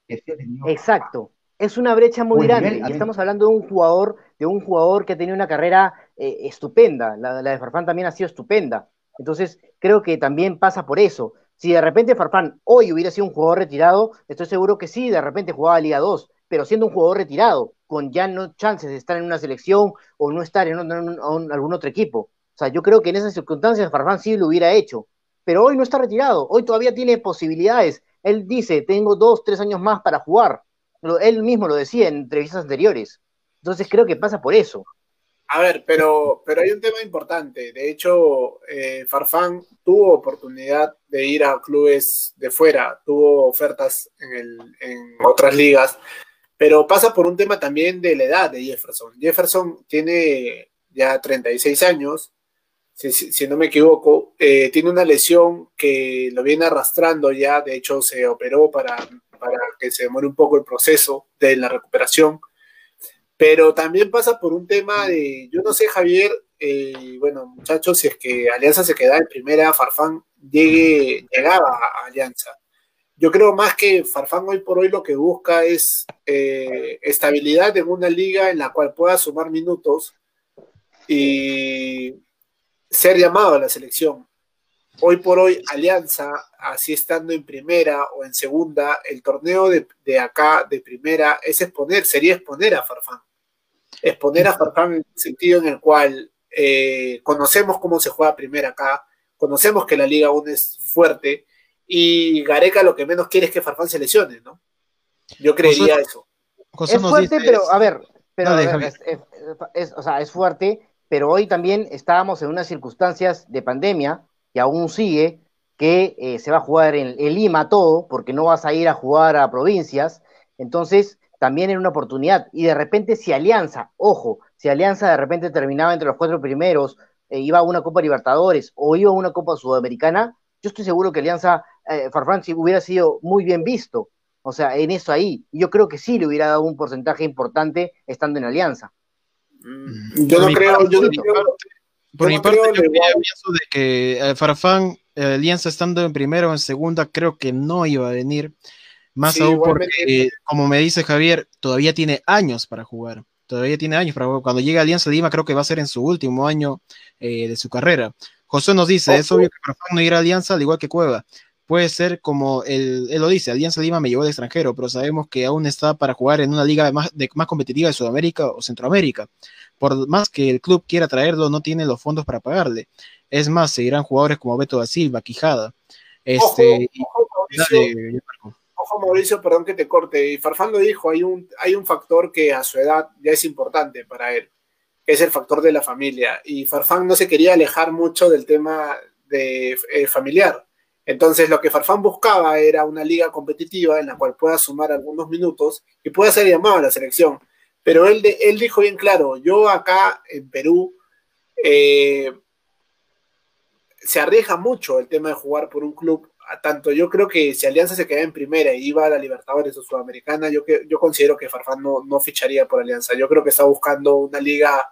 que sí tenido. Exacto. Es una brecha muy grande. y estamos hablando de un jugador, de un jugador que ha tenido una carrera eh, estupenda. La, la de Farfán también ha sido estupenda. Entonces, creo que también pasa por eso. Si de repente Farfán hoy hubiera sido un jugador retirado, estoy seguro que sí, de repente jugaba Liga 2, pero siendo un jugador retirado, con ya no chances de estar en una selección o no estar en, algún otro equipo. O sea, yo creo que en esas circunstancias Farfán sí lo hubiera hecho, pero hoy no está retirado, hoy todavía tiene posibilidades. Él dice, tengo dos, tres años más para jugar. Él mismo lo decía en entrevistas anteriores. Entonces creo que pasa por eso. A ver, pero, pero hay un tema importante. De hecho, eh, Farfán tuvo oportunidad de ir a clubes de fuera, tuvo ofertas en, el, en otras ligas, pero pasa por un tema también de la edad de Jefferson. Jefferson tiene ya 36 años, si, no me equivoco, eh, tiene una lesión que lo viene arrastrando ya, de hecho se operó para, para que se demore un poco el proceso de la recuperación pero también pasa por un tema de, yo no sé, Javier, eh, bueno, muchachos, si es que Alianza se queda en primera, Farfán llegue, llegaba a Alianza. Yo creo más que Farfán hoy por hoy lo que busca es eh, estabilidad en una liga en la cual pueda sumar minutos y ser llamado a la selección. Hoy por hoy, Alianza, así estando en primera o en segunda, el torneo de, de acá, de primera, es exponer, sería exponer a Farfán exponer a Farfán en el sentido en el cual eh, conocemos cómo se juega primero acá, conocemos que la Liga 1 es fuerte y Gareca lo que menos quiere es que Farfán se lesione, ¿no? Yo creería eso. es fuerte, pero a ver, pero es, o sea, es fuerte, pero hoy también estábamos en unas circunstancias de pandemia que aún sigue, que eh, se va a jugar en, en Lima todo, porque no vas a ir a jugar a provincias, entonces también era una oportunidad. Y de repente, si Alianza, ojo, si Alianza de repente terminaba entre los cuatro primeros, eh, iba a una Copa Libertadores o iba a una Copa Sudamericana, yo estoy seguro que Alianza, eh, Farfán, hubiera sido muy bien visto. O sea, en eso ahí. Yo creo que sí le hubiera dado un porcentaje importante estando en Alianza. Mm, yo no creo, yo no creo. Por mi parte, yo pienso de que eh, Farfán, eh, Alianza estando en primera o en segunda, creo que no iba a venir. Más aún porque, como me dice Javier, todavía tiene años para jugar. Todavía tiene años para jugar. Cuando llegue a Alianza Lima, creo que va a ser en su último año de su carrera. José nos dice, es obvio que Farfán no irá a Alianza, al igual que Cueva puede ser como él, lo dice, Alianza Lima me llevó al extranjero, pero sabemos que aún está para jugar en una liga más, más competitiva de Sudamérica o Centroamérica. Por más que el club quiera traerlo, no tiene los fondos para pagarle. Es más, seguirán jugadores como Beto da Silva, Quijada. Este, ojo, Mauricio, perdón que te corte. Y Farfán lo dijo, hay un, hay un factor que a su edad ya es importante para él, que es el factor de la familia. Y Farfán no se quería alejar mucho del tema de, eh, familiar entonces lo que Farfán buscaba era una liga competitiva en la cual pueda sumar algunos minutos y pueda ser llamado a la selección. Pero él, él dijo bien claro, yo acá en Perú eh, se arriesga mucho el tema de jugar por un club. Tanto yo creo que si Alianza se queda en primera y iba a la Libertadores o Sudamericana, yo, yo considero que Farfán no, no ficharía por Alianza. Yo creo que está buscando una liga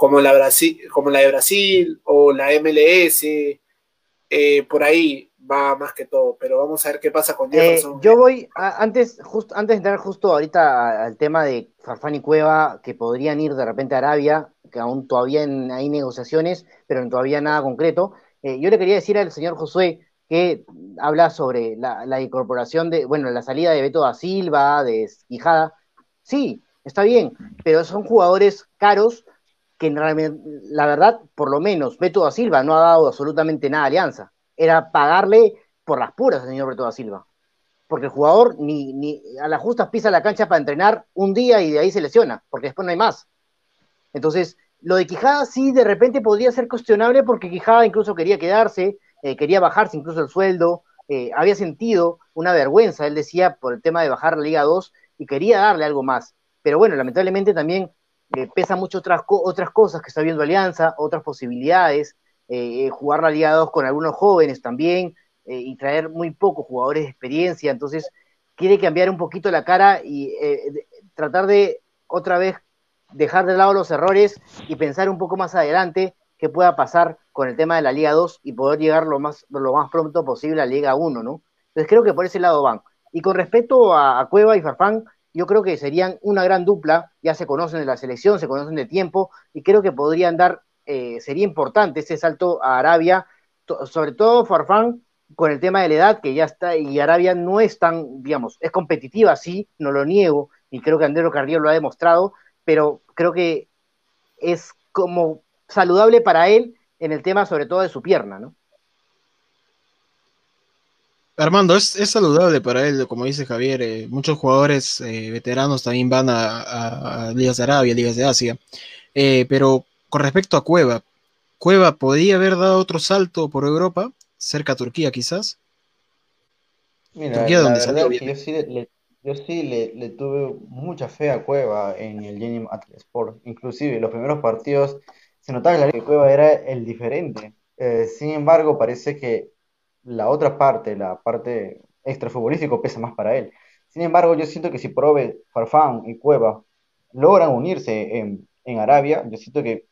como la, Brasil, como la de Brasil o la MLS, eh, por ahí va más que todo, pero vamos a ver qué pasa con eh, Jefferson. yo voy, antes, justo, antes de entrar justo ahorita al tema de Farfán y Cueva, que podrían ir de repente a Arabia, que aún todavía hay negociaciones, pero todavía nada concreto, eh, yo le quería decir al señor Josué que habla sobre la, incorporación de, bueno, la salida de Beto da Silva, de Quijada, sí, está bien, pero son jugadores caros que la verdad, por lo menos, Beto da Silva no ha dado absolutamente nada a Alianza era pagarle por las puras al señor Beto da Silva. Porque el jugador ni, ni a la justa pisa la cancha para entrenar un día y de ahí se lesiona, porque después no hay más. Entonces, lo de Quijada sí de repente podría ser cuestionable porque Quijada incluso quería quedarse, eh, quería bajarse incluso el sueldo, eh, había sentido una vergüenza, él decía, por el tema de bajar la Liga 2 y quería darle algo más. Pero bueno, lamentablemente también eh, pesa mucho otras, otras cosas que está viendo Alianza, otras posibilidades, eh, jugar la Liga 2 con algunos jóvenes también y traer muy pocos jugadores de experiencia. Entonces, quiere cambiar un poquito la cara y tratar de otra vez dejar de lado los errores y pensar un poco más adelante qué pueda pasar con el tema de la Liga 2 y poder llegar lo más, lo más pronto posible a Liga 1, ¿no? Entonces creo que por ese lado van. Y con respecto a, Cueva y Farfán, yo creo que serían una gran dupla, ya se conocen de la selección, se conocen de tiempo, y creo que podrían dar eh, sería importante ese salto a Arabia, sobre todo Farfán con el tema de la edad, que ya está, y Arabia no es tan, digamos, es competitiva, sí, no lo niego, y creo que Andrés Carrillo lo ha demostrado, pero creo que es como saludable para él en el tema sobre todo de su pierna, ¿no? Armando, es, saludable para él, como dice Javier, eh, muchos jugadores eh, veteranos también van a, a, Ligas de Arabia, Ligas de Asia, pero con respecto a Cueva, Cueva podría haber dado otro salto por Europa, cerca a Turquía quizás. Mira, Turquía donde salió yo sí, le, yo sí le, tuve mucha fe a Cueva en el Genim Atlas Sport. Inclusive en los primeros partidos se notaba que Cueva era el diferente. Eh, sin embargo, parece que la otra parte, la parte extrafutbolístico, pesa más para él. Sin embargo, yo siento que si Probe, Farfán y Cueva logran unirse en, en Arabia, yo siento que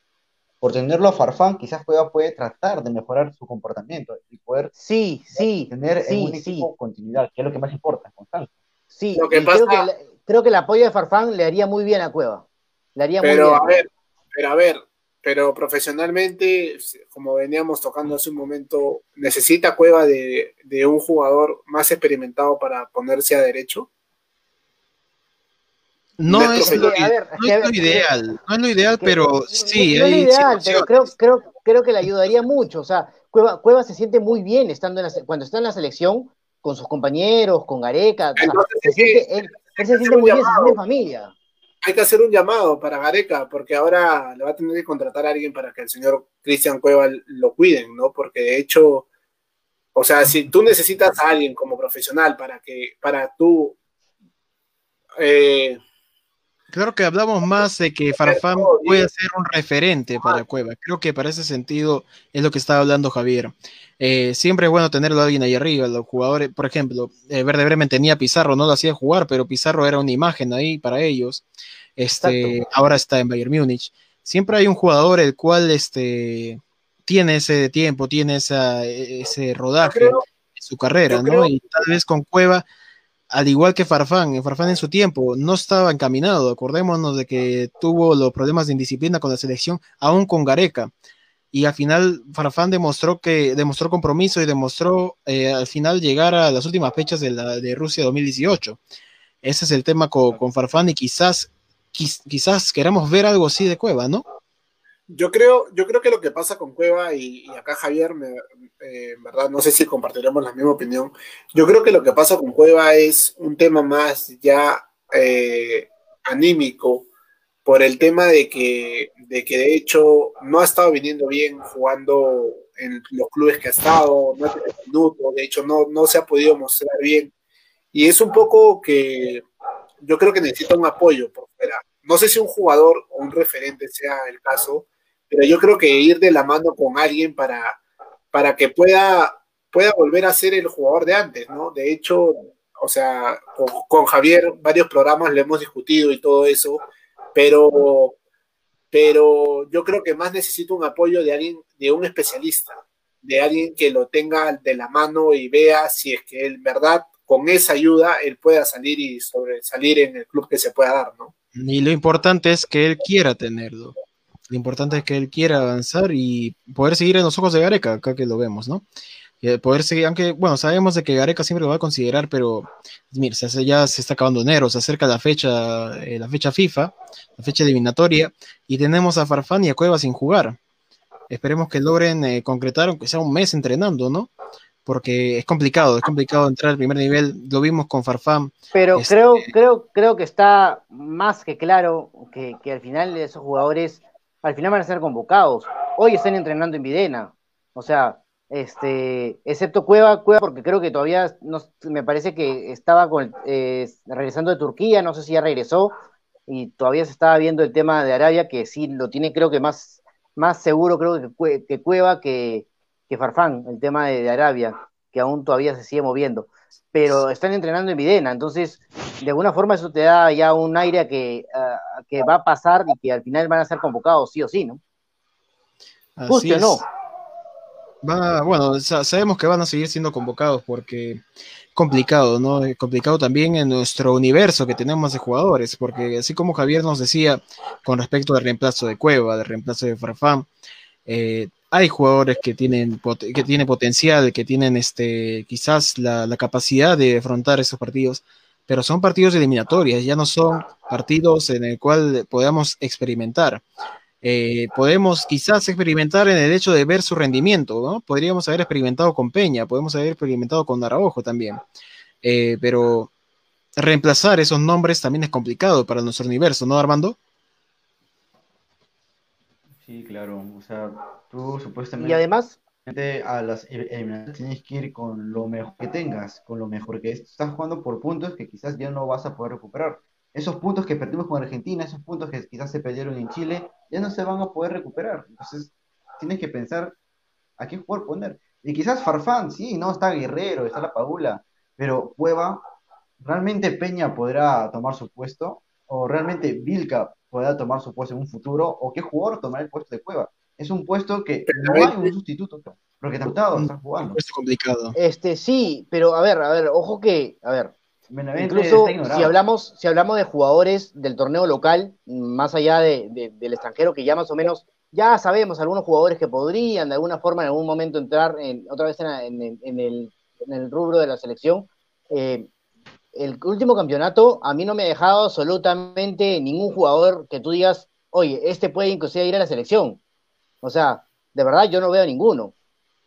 por tenerlo a Farfán, quizás pueda puede tratar de mejorar su comportamiento y poder sí, sí, tener en un equipo continuidad, que es lo que más importa, constancia. Sí, lo que creo, que, creo que el apoyo de Farfán le haría muy bien a Cueva. Le haría pero, muy bien. A ver, pero a ver, pero profesionalmente, como veníamos tocando hace un momento, ¿necesita Cueva de, de un jugador más experimentado para ponerse a derecho? No es, lo, ideal, no es lo ideal, pero sí. No es lo ideal, pero creo, creo, creo que le ayudaría mucho. O sea, Cueva, Cueva se siente muy bien estando en la, cuando está en la selección con sus compañeros, con Gareca. se siente, él, se siente muy bien, se siente familia. Hay que hacer un llamado para Gareca, porque ahora le va a tener que contratar a alguien para que el señor Cristian Cueva lo cuiden, ¿no? Porque de hecho, o sea, si tú necesitas a alguien como profesional para que, para tú eh, Claro que hablamos más de que Farfán puede ser un referente para Cueva. Creo que para ese sentido es lo que estaba hablando Javier. Eh, siempre es bueno tenerlo alguien ahí arriba. Los jugadores, por ejemplo, eh, Verde Bremen tenía Pizarro, no lo hacía jugar, pero Pizarro era una imagen ahí para ellos. Este, ahora está en Bayern Múnich. siempre hay un jugador el cual este, tiene ese tiempo, tiene esa, ese rodaje en su carrera, ¿no? Y tal vez con Cueva, al igual que Farfán, Farfán en su tiempo no estaba encaminado, acordémonos de que tuvo los problemas de indisciplina con la selección, aún con Gareca y al final Farfán demostró que demostró compromiso y demostró eh, al final llegar a las últimas fechas de, la, de Rusia 2018. Ese es el tema con, Farfán y quizás, quizás queramos ver algo así de Cueva, ¿no? Yo creo, yo creo que lo que pasa con Cueva y, acá Javier, me, eh, verdad, no sé si compartiremos la misma opinión. Yo creo que lo que pasa con Cueva es un tema más ya eh, anímico por el tema de que, de que de hecho no ha estado viniendo bien jugando en los clubes que ha estado, no ha tenido minutos, de hecho no, no se ha podido mostrar bien. Y es un poco que yo creo que necesita un apoyo por fuera. No sé si un jugador o un referente sea el caso, pero yo creo que ir de la mano con alguien para, para que pueda, pueda volver a ser el jugador de antes, ¿no? De hecho, o sea, con, Javier varios programas le hemos discutido y todo eso, pero, pero yo creo que más necesito un apoyo de alguien, de un especialista, de alguien que lo tenga de la mano y vea si es que él, verdad, con esa ayuda, él pueda salir y sobresalir en el club que se pueda dar, ¿no? Y lo importante es que él quiera tenerlo. Lo importante es que él quiera avanzar y poder seguir en los ojos de Gareca, acá que lo vemos, ¿no? poder seguir, aunque, bueno, sabemos de que Gareca siempre lo va a considerar, pero mira, ya se está acabando enero, se acerca la fecha, eh, la fecha FIFA, la fecha eliminatoria, y tenemos a Farfán y a Cueva sin jugar. Esperemos que logren eh, concretar, aunque sea un mes entrenando, ¿no? Porque es complicado, es complicado entrar al primer nivel, lo vimos con Farfán. Pero este, creo, creo, creo que está más que claro que, que al final esos jugadores, al final van a ser convocados. Hoy están entrenando en Videna, o sea, este, excepto Cueva, Cueva porque creo que todavía no, me parece que estaba con, eh, regresando de Turquía, no sé si ya regresó, y todavía se estaba viendo el tema de Arabia, que sí lo tiene creo que más, más seguro creo que, que Cueva que, que, Farfán, el tema de, Arabia, que aún todavía se sigue moviendo. Pero están entrenando en Videna, entonces de alguna forma eso te da ya un aire que, que va a pasar y que al final van a ser convocados sí o sí, ¿no? Justo, ¿no? bueno, sabemos que van a seguir siendo convocados porque es complicado, ¿no? Es complicado también en nuestro universo que tenemos de jugadores, porque así como Javier nos decía con respecto al reemplazo de Cueva, del reemplazo de Farfán, eh, hay jugadores que tienen, que tienen potencial, que tienen este, quizás la, capacidad de afrontar esos partidos, pero son partidos eliminatorios, ya no son partidos en el cual podamos experimentar. Eh, podemos quizás experimentar en el hecho de ver su rendimiento, ¿no? Podríamos haber experimentado con Peña, podemos haber experimentado con Araujo también, eh, pero reemplazar esos nombres también es complicado para nuestro universo, ¿no, Armando? Sí, claro, o sea, tú supuestamente... Y además... A las eliminatorias tienes que ir con lo mejor que tengas, con lo mejor que estás jugando por puntos que quizás ya no vas a poder recuperar esos puntos que perdimos con Argentina, esos puntos que quizás se perdieron en Chile, ya no se van a poder recuperar. Entonces, tienes que pensar a qué jugador poner. Y quizás Farfán, sí, no, está Guerrero, está la Paula, pero Cueva, ¿realmente Peña podrá tomar su puesto? ¿O realmente Vilca podrá tomar su puesto en un futuro? ¿O qué jugador tomará el puesto de Cueva? Es un puesto que no hay un sustituto, porque está jugando. Es complicado. Este, sí, pero a ver, a ver, ojo que, a ver, Incluso si hablamos, si hablamos de jugadores del torneo local, más allá de, del extranjero, que ya más o menos, ya sabemos algunos jugadores que podrían de alguna forma en algún momento entrar en, otra vez en, el, en, el, rubro de la selección. Eh, el último campeonato a mí no me ha dejado absolutamente ningún jugador que tú digas, oye, este puede inclusive ir a la selección. O sea, de verdad yo no veo ninguno.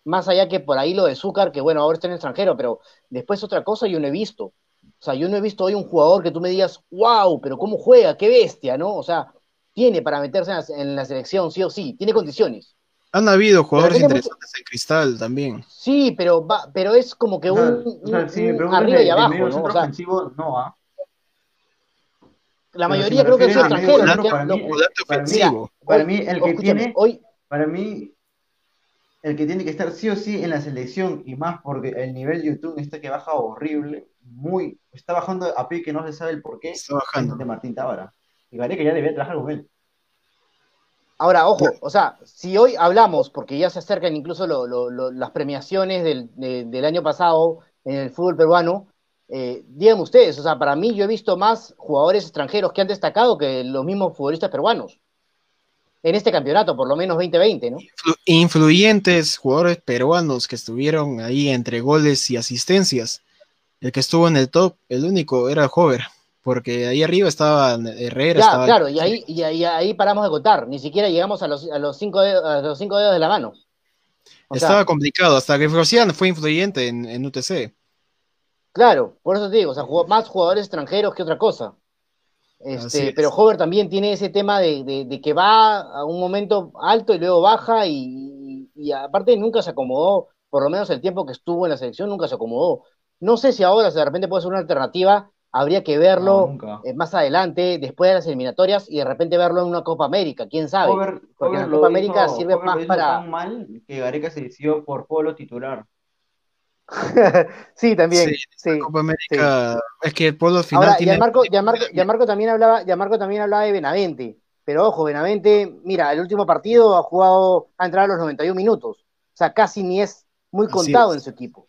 Más allá que por ahí lo de Zúcar, que bueno, ahora está en el extranjero, pero después otra cosa yo no he visto. O sea, yo no he visto hoy un jugador que tú me digas, wow, pero cómo juega, qué bestia, ¿no? O sea, tiene para meterse en la, selección, sí o sí, tiene condiciones. Han habido jugadores interesantes en cristal también. Sí, pero va, pero es como que un, arriba y abajo, ¿no? O sea, no ¿ah? La mayoría creo que es extranjero. Para, mí, para, mí, el que tiene, hoy, para mí, el que tiene que estar sí o sí en la selección y más porque el nivel de YouTube está que baja horrible muy, está bajando a pie que no se sabe el por qué. Está bajando. De Martín Tábara. Y vale que ya debe trabajar con él. Ahora, ojo, o sea, si hoy hablamos, porque ya se acercan incluso las premiaciones del, año pasado en el fútbol peruano, eh, díganme ustedes, o sea, para mí yo he visto más jugadores extranjeros que han destacado que los mismos futbolistas peruanos. En este campeonato, por lo menos 2020, ¿no? influyentes jugadores peruanos que estuvieron ahí entre goles y asistencias. El que estuvo en el top, el único, era Hover porque ahí arriba estaba Herrera. Claro, y, ahí, y ahí, paramos de contar, ni siquiera llegamos a los, a los, cinco, dedos, a los cinco dedos de la mano. estaba complicado, hasta que Frosian fue influyente en, UTC. Claro, por eso te digo, o sea, jugó más jugadores extranjeros que otra cosa. Este, pero Hover también tiene ese tema de, que va a un momento alto y luego baja y, y, aparte nunca se acomodó, por lo menos el tiempo que estuvo en la selección nunca se acomodó. No sé si ahora de repente puede ser una alternativa habría que verlo eh, más adelante, después de las eliminatorias, y de repente verlo en una Copa América, quién sabe. Porque la Copa América sirve más para. Tan mal que Gareca se decidió por Polo titular. sí, también. Sí, Copa América es que el Polo final. Ahora, tiene... ya Marco, también hablaba, Marco también hablaba de Benavente. Pero ojo, Benavente, mira, el último partido ha jugado, ha entrado a los 91 minutos. O sea, casi ni es muy contado en su equipo.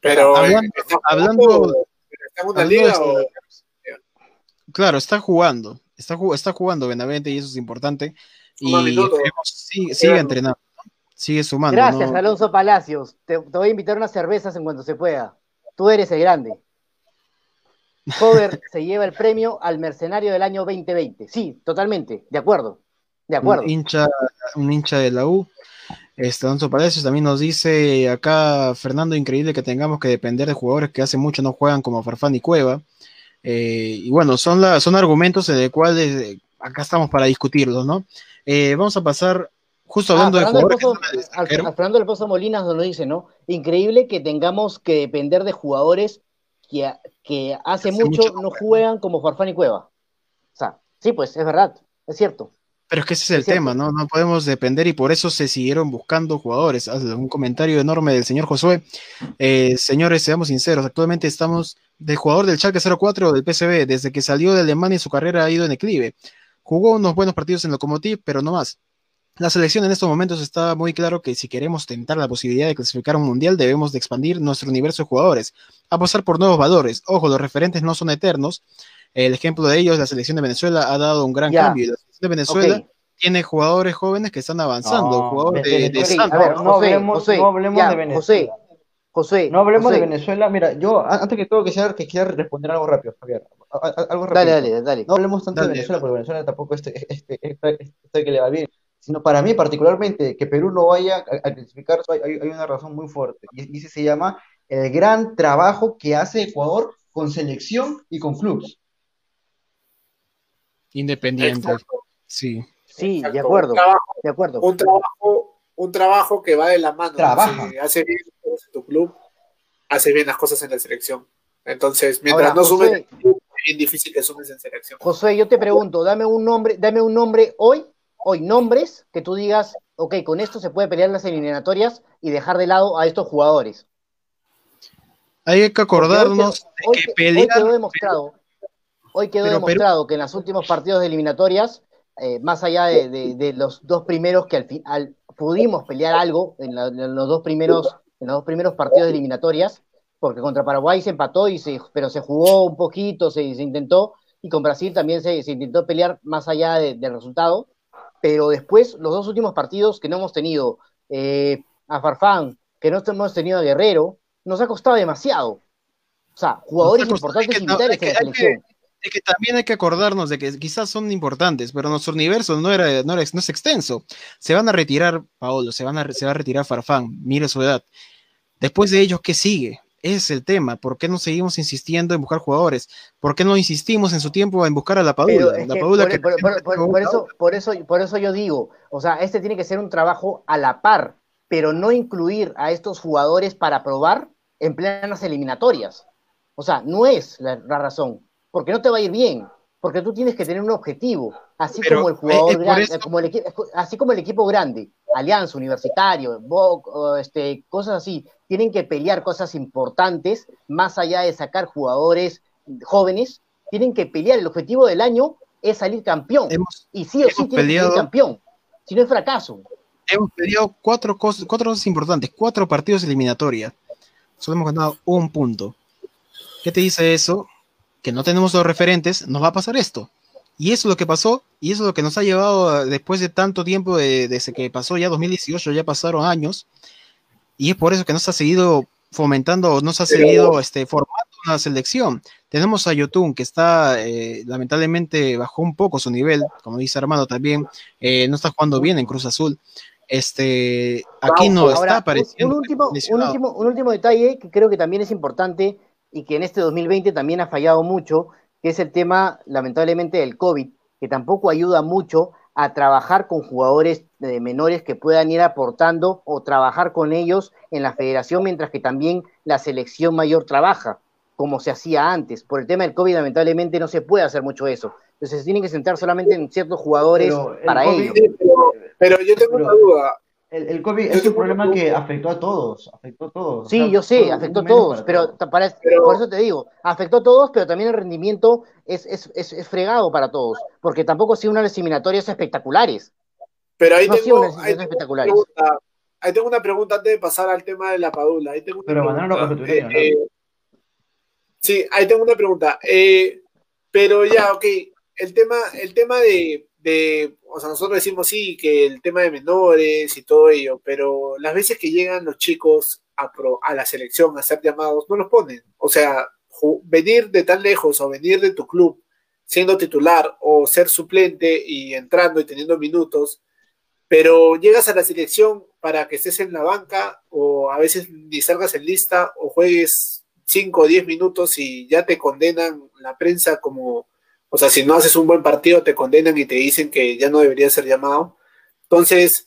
Pero hablando Claro, está jugando. Está, está jugando Benavente y eso es importante. Y sigue, entrenando, sigue sumando. Gracias, Alonso Palacios. Te, voy a invitar unas cervezas en cuanto se pueda. Tú eres el grande. Hover se lleva el premio al mercenario del año 2020. Sí, totalmente, de acuerdo. De acuerdo. Un hincha, un hincha de la U. Este, Alonso Palacios también nos dice acá, Fernando, increíble que tengamos que depender de jugadores que hace mucho no juegan como Farfán y Cueva. Eh, y bueno, son, la, son argumentos de cuales eh, acá estamos para discutirlos, ¿no? Eh, vamos a pasar justo ah, hablando de jugadores. Fernando del Pozo Molinas nos dice, ¿no? Increíble que tengamos que depender de jugadores que, que hace, mucho, no juegan como Farfán y Cueva. O sea, sí, pues es verdad, es cierto. Pero es que ese es el tema, ¿no? No podemos depender y por eso se siguieron buscando jugadores. Un comentario enorme del señor Josué. Eh, señores, seamos sinceros, actualmente estamos de jugador del Schalke 04 del PSV, desde que salió de Alemania su carrera ha ido en declive. Jugó unos buenos partidos en Lokomotiv, pero no más. La selección en estos momentos está muy claro que si queremos tentar la posibilidad de clasificar a un mundial, debemos de expandir nuestro universo de jugadores, apostar por nuevos valores. Ojo, los referentes no son eternos, el ejemplo de ellos, la selección de Venezuela ha dado un gran cambio. La selección de Venezuela tiene jugadores jóvenes que están avanzando, jugadores de, no hablemos, de Venezuela. José, no hablemos de Venezuela. Mira, yo antes que todo quisiera, que quiera responder algo rápido, Javier. Algo rápido. Dale, dale, dale. No hablemos tanto de Venezuela, porque Venezuela tampoco es este, este, este, este, que le va bien. Sino para mí, particularmente, que Perú no vaya a, clasificar, hay, hay, una razón muy fuerte. Y, y se llama el gran trabajo que hace Ecuador con selección y con clubes. Independiente. Sí. Sí, de acuerdo. Un trabajo, de acuerdo. Un trabajo, un trabajo que va de la mano. Hace, bien tu club, hace bien las cosas en la selección. Entonces, mientras no sumes, es bien difícil que sumes en selección. José, yo te pregunto, dame un nombre, dame un nombre hoy, hoy, nombres que tú digas, ok, con esto se puede pelear las eliminatorias y dejar de lado a estos jugadores. Hay que acordarnos hoy, que pelear, hoy quedó demostrado, Hoy quedó demostrado que en los últimos partidos de eliminatorias, eh, más allá de, los dos primeros que al final pudimos pelear algo en, los dos primeros, en los dos primeros partidos de eliminatorias, porque contra Paraguay se empató, y se, pero se jugó un poquito, se, intentó, y con Brasil también se, intentó pelear más allá del resultado, pero después los dos últimos partidos que no hemos tenido, eh, a Farfán, que no hemos tenido a Guerrero, nos ha costado demasiado. O sea, jugadores importantes vitales en la selección que también hay que acordarnos de que quizás son importantes, pero nuestro universo no, era, no, es extenso. Se van a retirar Paolo, se, van a, se va a retirar Farfán, mire su edad. Después de ellos, ¿qué sigue? Ese es el tema. ¿Por qué no seguimos insistiendo en buscar jugadores? ¿Por qué no insistimos en su tiempo en buscar a la Padula? por, eso, por, eso, por eso yo digo, o sea, este tiene que ser un trabajo a la par, pero no incluir a estos jugadores para probar en plenas eliminatorias. O sea, no es la razón porque no te va a ir bien, porque tú tienes que tener un objetivo, así como el jugador como el así como el equipo grande, Alianza, Universitario, este, cosas así, tienen que pelear cosas importantes, más allá de sacar jugadores jóvenes, tienen que pelear, el objetivo del año es salir campeón, y sí o sí tienen que salir campeón. si no es fracaso. Hemos perdido cuatro cosas, cuatro cosas importantes, cuatro partidos eliminatorios. Solo hemos ganado un punto. ¿Qué te dice eso? Que no tenemos los referentes, nos va a pasar esto. Y eso es lo que pasó, y eso es lo que nos ha llevado después de tanto tiempo, de, desde que pasó ya 2018, ya pasaron años, y es por eso que no se ha seguido fomentando, no se ha seguido este, formando una selección. Tenemos a Yotun, que está, eh, lamentablemente, bajó un poco su nivel, como dice Armando también, eh, no está jugando bien en Cruz Azul. Este, aquí no está apareciendo. Un último, un, último, un último detalle que creo que también es importante y que en este 2020 también ha fallado mucho, que es el tema, lamentablemente, del COVID, que tampoco ayuda mucho a trabajar con jugadores eh, menores que puedan ir aportando o trabajar con ellos en la federación, mientras que también la selección mayor trabaja, como se hacía antes. Por el tema del COVID, lamentablemente, no se puede hacer mucho eso. Entonces se tienen que centrar solamente en ciertos jugadores para ello. Pero, yo tengo una duda. El, COVID es un problema que afectó a todos, afectó a todos. Sí, yo sé, afectó a todos, pero, por eso te digo, afectó a todos, pero también el rendimiento es, es, es, fregado para todos, porque tampoco ha sido unas eliminatorias espectaculares. Pero ahí, tengo, ahí, tengo una pregunta, ahí tengo una pregunta antes de pasar al tema de la Padula. Ahí tengo pero Manolo lo eh, eh, Sí, ahí tengo una pregunta. Eh, pero ya, ok, el tema, el tema de, o sea, nosotros decimos sí, que el tema de menores y todo ello, pero las veces que llegan los chicos a, a la selección a ser llamados, no los ponen. O sea, venir de tan lejos o venir de tu club siendo titular o ser suplente y entrando y teniendo minutos, pero llegas a la selección para que estés en la banca o a veces ni salgas en lista o juegues 5 o 10 minutos y ya te condenan la prensa como o sea, si no haces un buen partido, te condenan y te dicen que ya no debería ser llamado. Entonces,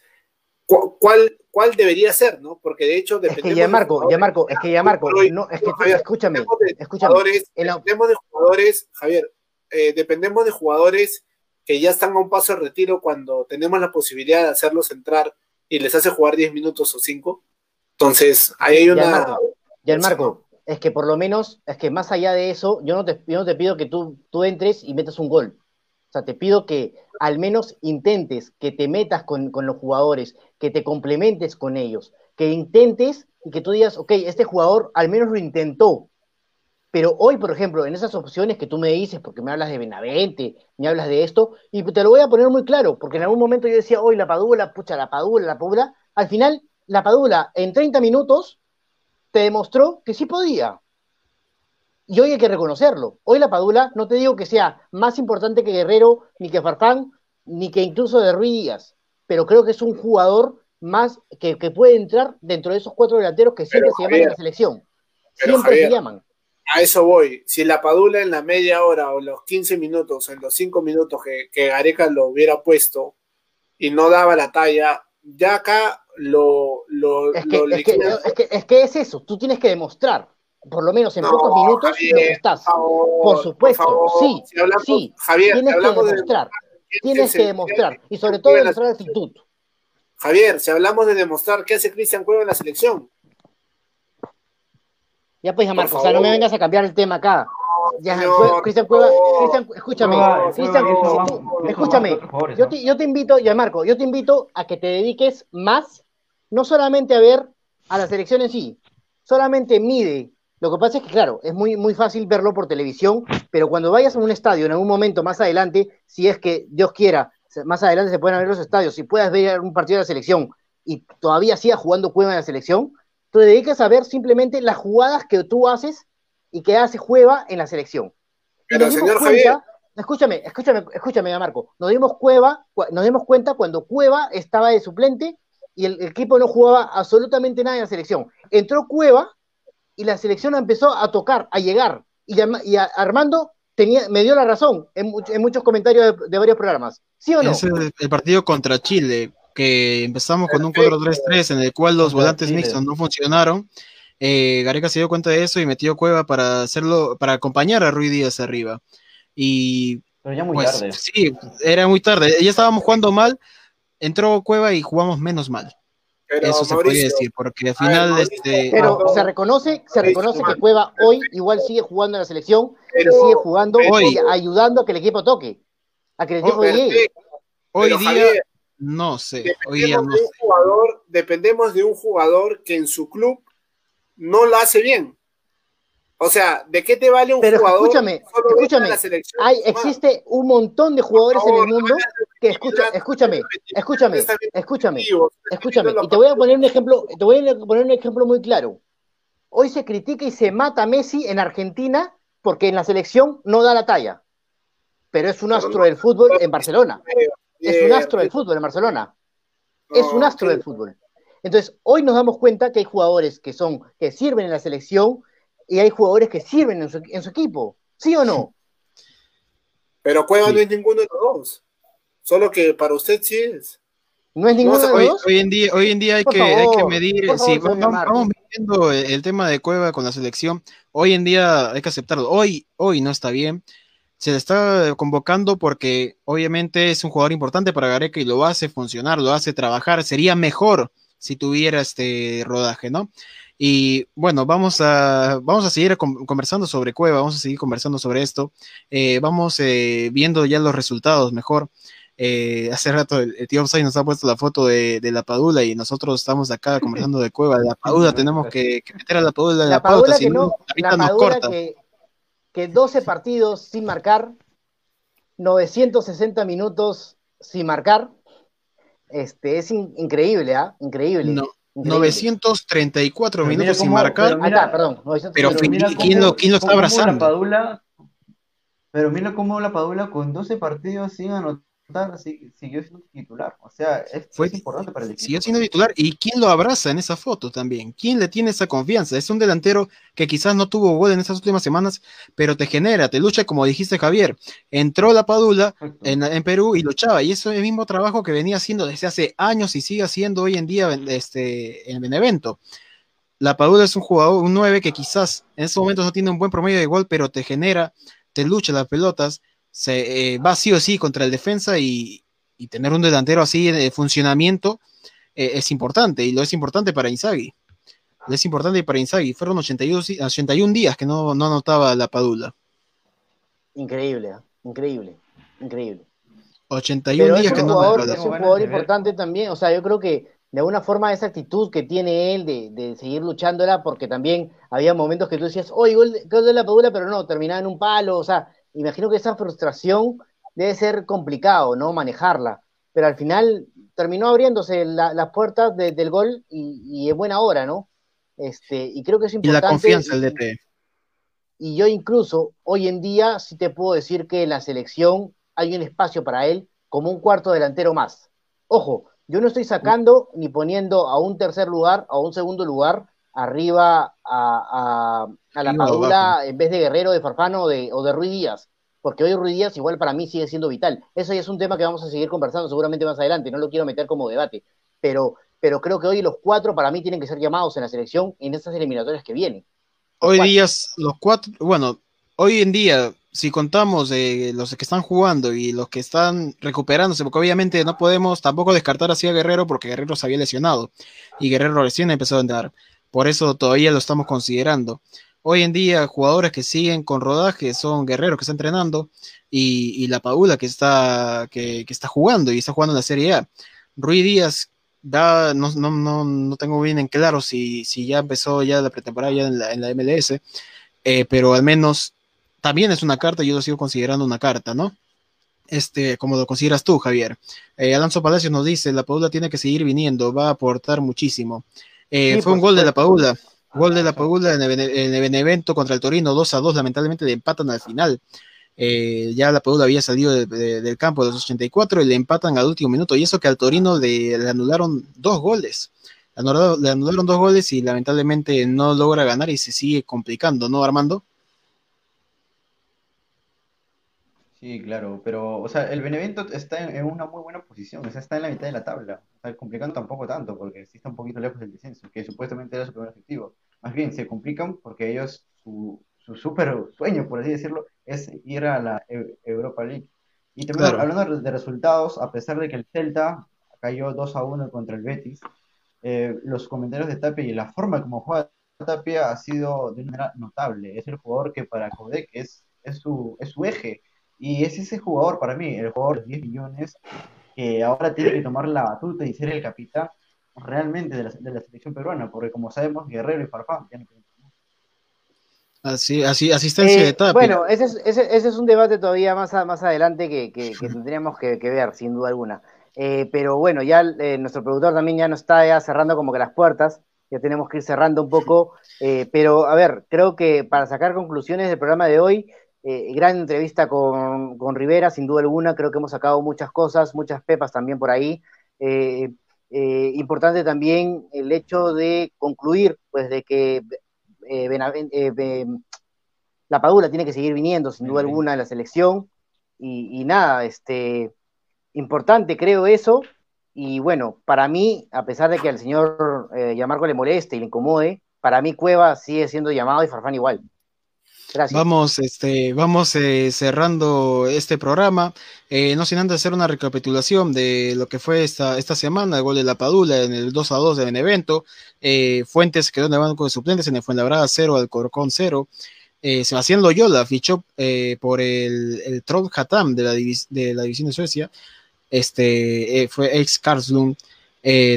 ¿cuál, cuál debería ser, no? Porque de hecho Es que ya Marco, ya Marco, es que ya Marco, no, es que escúchame, escúchame. Dependemos de jugadores, Javier, eh, dependemos de jugadores que ya están a un paso de retiro cuando tenemos la posibilidad de hacerlos entrar y les hace jugar 10 minutos o 5. Entonces, ahí hay una... Ya el Marco, es que por lo menos, es que más allá de eso, yo no te, no te pido que tú, tú entres y metas un gol. O sea, te pido que al menos intentes, que te metas con, los jugadores, que te complementes con ellos, que intentes y que tú digas, ok, este jugador al menos lo intentó. Pero hoy, por ejemplo, en esas opciones que tú me dices, porque me hablas de Benavente, me hablas de esto, y te lo voy a poner muy claro, porque en algún momento yo decía, hoy la Padula, pucha, la Padula, la Padula, al final, la Padula en 30 minutos te demostró que sí podía. Y hoy hay que reconocerlo. Hoy la Padula, no te digo que sea más importante que Guerrero, ni que Farfán, ni que incluso de Ruiz Díaz, pero creo que es un jugador más que, puede entrar dentro de esos cuatro delanteros que siempre se llaman en la selección. Siempre se llaman. A eso voy. Si la Padula en la media hora o los 15 minutos, en los 5 minutos que, que Gareca lo hubiera puesto y no daba la talla, ya acá lo, lo, es, que, es, que, es, eso, tú tienes que demostrar, por lo menos en pocos minutos, lo que estás. Por, supuesto, sí, sí, Javier, tienes que demostrar, tienes que demostrar, y sobre todo demostrar actitud. Javier, si hablamos de demostrar, ¿qué hace Cristian Cueva en la selección? Ya pues, Marco, o sea, no me vengas a cambiar el tema acá. Ya, Cristian Cueva, Cristian, escúchame, Cristian, escúchame, yo te, yo te invito, ya Marco, yo te invito a que te dediques más, no solamente a ver a la selección en sí, solamente mide. Lo que pasa es que, claro, es muy, muy fácil verlo por televisión, pero cuando vayas a un estadio en algún momento más adelante, si es que Dios quiera, más adelante se pueden ver los estadios, si puedas ver un partido de la selección y todavía siga jugando Cueva en la selección, te dedicas a ver simplemente las jugadas que tú haces y que hace juega en la selección. Pero señor Javier. Escúchame, escúchame, escúchame, Marco. Nos dimos, cueva, nos dimos cuenta cuando Cueva estaba de suplente y el, equipo no jugaba absolutamente nada en la selección. Entró Cueva y la selección empezó a tocar, a llegar. Y, Armando tenía, me dio la razón en, muchos comentarios de, varios programas. ¿Sí o no? Es el, partido contra Chile, que empezamos con un 4-3-3 en el cual los volantes mixtos no funcionaron eh, Gareca se dio cuenta de eso y metió Cueva para hacerlo, para acompañar a Ruiz Díaz arriba. Y Pero ya muy pues, tarde. Sí, era muy tarde. Ya estábamos jugando mal, entró Cueva y jugamos menos mal. Eso se puede decir, porque al final este Pero se reconoce, se reconoce que Cueva hoy igual sigue jugando en la selección y sigue jugando hoy, ayudando a que el equipo toque, a que el equipo llegue. Hoy día No sé, hoy día no de un sé. jugador, dependemos de un jugador que en su club no lo hace bien. O sea, ¿de qué te vale un Pero jugador? escúchame, solo escúchame, la selección? Hay, existe un montón de jugadores en el mundo que escucha, escúchame, escúchame, escúchame, escúchame. Y te voy a poner un ejemplo, te voy a poner un ejemplo muy claro. Hoy se critica y se mata a Messi en Argentina porque en la selección no da la talla. Pero es un astro del fútbol en Barcelona. Es un astro del fútbol en Barcelona. Es un astro del fútbol. Entonces, hoy nos damos cuenta que hay jugadores que son, que sirven en la selección y hay jugadores que sirven en su, en su equipo. ¿Sí o no? Pero Cueva Sí. no es ninguno de los dos. Solo que para usted sí es. ¿No es ninguno No, de Hoy, los dos? hoy en día, hoy en día hay que, hay que medir, sí, vamos, vamos viendo el, el tema de Cueva con la selección. Hoy en día hay que aceptarlo. Hoy, hoy no está bien. Se le está convocando porque obviamente es un jugador importante para Gareca y lo hace funcionar, lo hace trabajar. Sería mejor si tuviera este rodaje, ¿no? Y bueno, vamos a, vamos a seguir con- conversando sobre Cueva, vamos a seguir conversando sobre esto. Eh, vamos eh, viendo ya los resultados mejor. Eh, hace rato el, el tío Upside nos ha puesto la foto de, de la Padula y nosotros estamos acá conversando de Cueva. La Padula tenemos que, que meter a la Padula en la, La Padula pauta, que si no, la nos Padula corta. que, que 12 partidos sin marcar, 960 minutos sin marcar, este, es in- increíble, ¿ah? Increíble. No. 934 Pero mira minutos sin marcar. pero Ahí está, perdón. 960 Pero mira ¿quién lo- quién lo está cómo abrazando? La Padula, pero mira cómo la Padula con 12 partidos sin anotar si- siguió siendo titular. O sea, es, Fue- es importante para el equipo. Siguió siendo titular. ¿Y quién lo abraza en esa foto también? ¿Quién le tiene esa confianza? Es un delantero que quizás no tuvo gol en estas últimas semanas, pero te genera, te lucha, como dijiste Javier. Entró la Padula en, en Perú y luchaba. Y eso es el mismo trabajo que venía haciendo desde hace años y sigue haciendo hoy en día en- este, en Benevento. La Padula es un jugador, un 9 que quizás en estos momentos no tiene un buen promedio de gol, pero te genera, te lucha las pelotas, se eh, va sí o sí contra el defensa y, y tener un delantero así de funcionamiento eh, es importante y lo es importante para Inzaghi. Lo es importante para Inzaghi. Fueron 82, di- 81 días que no, no anotaba la Padula. Increíble, ¿ah? increíble, increíble. 81 Pero días que no jugador, anotaba. es un jugador importante también. O sea, yo creo que de alguna forma esa actitud que tiene él de, de seguir luchándola, porque también había momentos que tú decías, oye, gol, gol de la Padula, pero no, terminaba en un palo. O sea, imagino que esa frustración debe ser complicado, ¿no? Manejarla. Pero al final terminó abriéndose la- las puertas de- del gol y, y en buena hora, ¿no? Este, y creo que es Y importante. la confianza del y- DT. y yo incluso hoy en día sí te puedo decir que en la selección hay un espacio para él como un cuarto delantero más. Ojo, yo no estoy sacando ni poniendo a un tercer lugar, a un segundo lugar, arriba a, a- a la Padula en vez de Guerrero, de Farfano o de, o de Ruiz Díaz. Porque hoy Ruiz Díaz igual para mí sigue siendo vital. Eso ya es un tema que vamos a seguir conversando seguramente más adelante, no lo quiero meter como debate. Pero, pero creo que hoy los cuatro para mí tienen que ser llamados en la selección en estas eliminatorias que vienen. Los Hoy cuatro. día, los cuatro, bueno, hoy en día, si contamos los que están jugando y los que están recuperándose, porque obviamente no podemos tampoco descartar así a Guerrero porque Guerrero se había lesionado y Guerrero recién empezó a entrar. Por eso todavía lo estamos considerando. Hoy en día, jugadores que siguen con rodaje son Guerrero que está entrenando y, la Paula que está, que, está jugando y está jugando en la Serie A. Rui Díaz da, no, no, no, no tengo bien en claro si, si ya empezó ya la pretemporada en la, en la MLS, eh, pero al menos también es una carta, yo lo sigo considerando una carta, ¿no? Este, como lo consideras tú, Javier. Eh, Alonso Palacios nos dice, la Paula tiene que seguir viniendo, va a aportar muchísimo. Eh, Sí, fue un gol de la. Paula, gol de la Paula en el, en el Benevento contra el Torino, 2 a 2, lamentablemente le empatan al final. Eh, ya la Padula había salido de- de- del campo de los 84 y le empatan al último minuto. Y eso que al Torino le, le anularon dos goles. Le anularon, le anularon dos goles y lamentablemente no logra ganar y se sigue complicando, ¿no, Armando? Sí, claro, pero, o sea, el Benevento está en, en una muy buena posición, o sea, está en la mitad de la tabla, o sea, complicando tampoco tanto, porque sí está un poquito lejos del descenso, que supuestamente era su primer objetivo. Más bien, se complican porque ellos, su, su súper sueño, por así decirlo, es ir a la Eu- Europa League. Y también Claro. hablando de- de resultados, a pesar de que el Celta cayó 2 a 1 contra el Betis, eh, los comentarios de Tapia y la forma como juega Tapia ha sido de una manera notable. Es el jugador que para Codec es, es, su, es su eje. Y es ese jugador para mí, el jugador de 10 millones, que ahora tiene que tomar la batuta y ser el capitán realmente de la, de la selección peruana, porque como sabemos, Guerrero y Farfán ya no tienen Así, así, asistencia Eh, de Tapia. bueno, ese es, ese, ese es un debate todavía más, a- más adelante que, que- que tendríamos que, que ver, sin duda alguna. Eh, pero bueno, ya eh, nuestro productor también ya nos está ya cerrando como que las puertas, ya tenemos que ir cerrando un poco. eh, pero a ver, creo que para sacar conclusiones del programa de hoy, eh, gran entrevista con, con Rivera, sin duda alguna, creo que hemos sacado muchas cosas, muchas pepas también por ahí. Eh, eh, importante también el hecho de concluir, pues, de que la Padula tiene que seguir viniendo, sin duda alguna, a la selección. Y, y nada, este, importante creo eso. Y bueno, para mí, a pesar de que al señor Yamarco le moleste y le incomode, para mí Cueva sigue siendo llamado y Farfán igual. Gracias. Vamos, este, vamos eh, cerrando este programa, eh, no sin antes hacer una recapitulación de lo que fue esta, esta semana, el gol de la Padula en el 2 a 2 de Benevento, eh, Fuentes quedó en el banco de suplentes en el Fuenlabrada 0, Alcorcón 0, eh, Sebastián Loyola fichó por el, el Hatam de la, división de Suecia, este, fue ex Karlslund,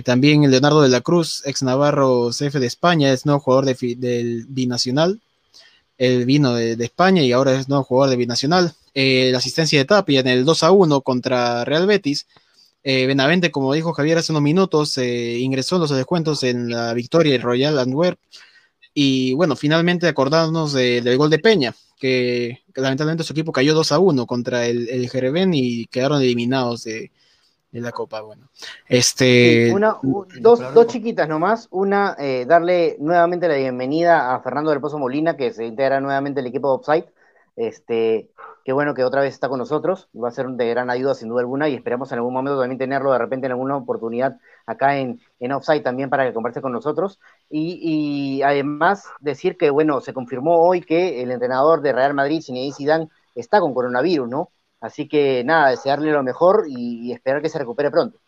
también Leonardo de la Cruz, ex Navarro CF de España, es nuevo jugador del Binacional, él vino de, España y ahora es nuevo jugador de Binacional. Eh, la asistencia de Tapia en el 2 a 1 contra Real Betis. Eh, Benavente, como dijo Javier hace unos minutos, eh, ingresó en los descuentos en la victoria del Royal Antwerp. Y bueno, finalmente acordándonos de- del gol de Peña, que, lamentablemente su equipo cayó 2 a 1 contra el, el y quedaron eliminados de, de la Copa. Bueno, este. Sí, una- u- dos, dos chiquitas nomás. Una, eh, darle nuevamente la bienvenida a Fernando del Pozo Molina, que se integra nuevamente al equipo de Offside. Este, qué bueno que otra vez está con nosotros. Va a ser de gran ayuda, sin duda alguna, y esperamos en algún momento también tenerlo de repente en alguna oportunidad acá en, en Offside también para que converse con nosotros. Y, y además decir que, bueno, se confirmó hoy que el entrenador de Real Madrid, Zinedine Zidane, está con coronavirus, ¿no? Así que nada, desearle lo mejor y, y esperar que se recupere pronto.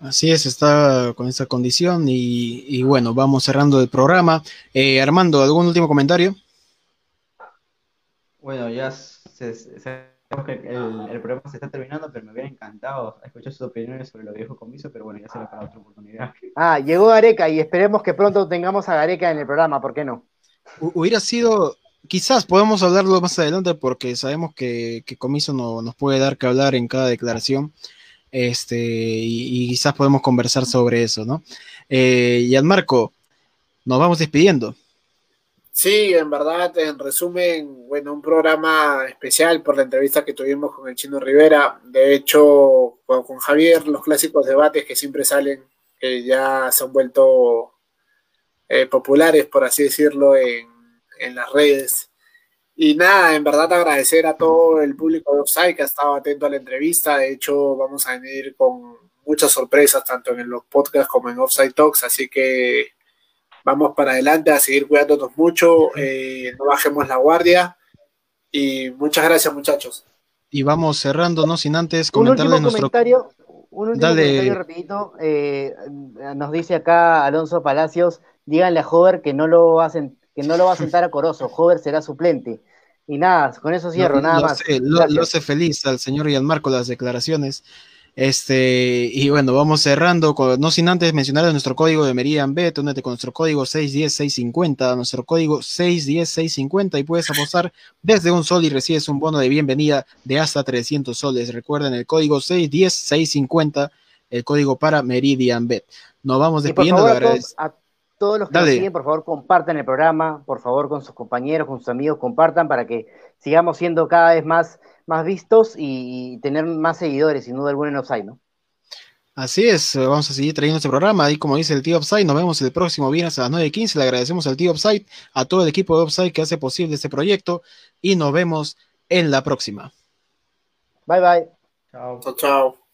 Así es, está con esa condición y, y bueno, vamos cerrando el programa. Eh, Armando, ¿algún último comentario? Bueno, ya se, se- sabemos que el, el programa se está terminando, pero me hubiera encantado escuchar sus opiniones sobre lo que dijo Comiso, pero bueno, ya será para otra oportunidad. Ah, llegó Gareca y esperemos que pronto tengamos a Gareca en el programa, ¿por qué no? Hu- Hubiera sido, quizás podemos hablarlo más adelante porque sabemos que, que Comiso no, nos puede dar que hablar en cada declaración. Este, y, quizás podemos conversar sobre eso, ¿no? Eh, Marco, nos vamos despidiendo. Sí, en verdad, en resumen, bueno, un programa especial por la entrevista que tuvimos con el Chino Rivera. De hecho, con, con Javier, los clásicos debates que siempre salen, que ya se han vuelto eh, populares, por así decirlo, en, en las redes. Y nada, en verdad agradecer a todo el público de Offside que ha estado atento a la entrevista. De hecho, vamos a venir con muchas sorpresas, tanto en los podcasts como en Offside Talks. Así que vamos para adelante a seguir cuidándonos mucho, eh, no bajemos la guardia. Y muchas gracias, muchachos. Y vamos cerrando, no sin antes Un último comentarles nuestro. comentario, un último Dale. comentario rapidito. eh, nos dice acá Alonso Palacios, díganle a Hover que no lo sen- que no lo va a sentar a Corozo, Hover será suplente. Y nada, con eso cierro, nada lo más. sé, lo, lo hace feliz al señor Gianmarco las declaraciones. Este, y bueno, vamos cerrando, con- no sin antes mencionar nuestro código de Meridian Bet, únete con nuestro código 610-650, nuestro código 610-650 y puedes apostar desde un sol y recibes un bono de bienvenida de hasta 300 soles. Recuerden el código 610-650, el código para Meridian Bet. Nos vamos despidiendo. agradec- todos, los que Dale. nos siguen, por favor, compartan el programa, por favor, con sus compañeros, con sus amigos, compartan para que sigamos siendo cada vez más, más vistos y, y tener más seguidores, sin duda alguna, en Offside, ¿no? Así es, eh, vamos a seguir trayendo este programa. Y como dice el tío Upside, nos vemos el próximo viernes a las 9.15. Le agradecemos al tío Upside, a todo el equipo de Upside que hace posible este proyecto. Y nos vemos en la próxima. Bye, bye. Chao. Chao, chao.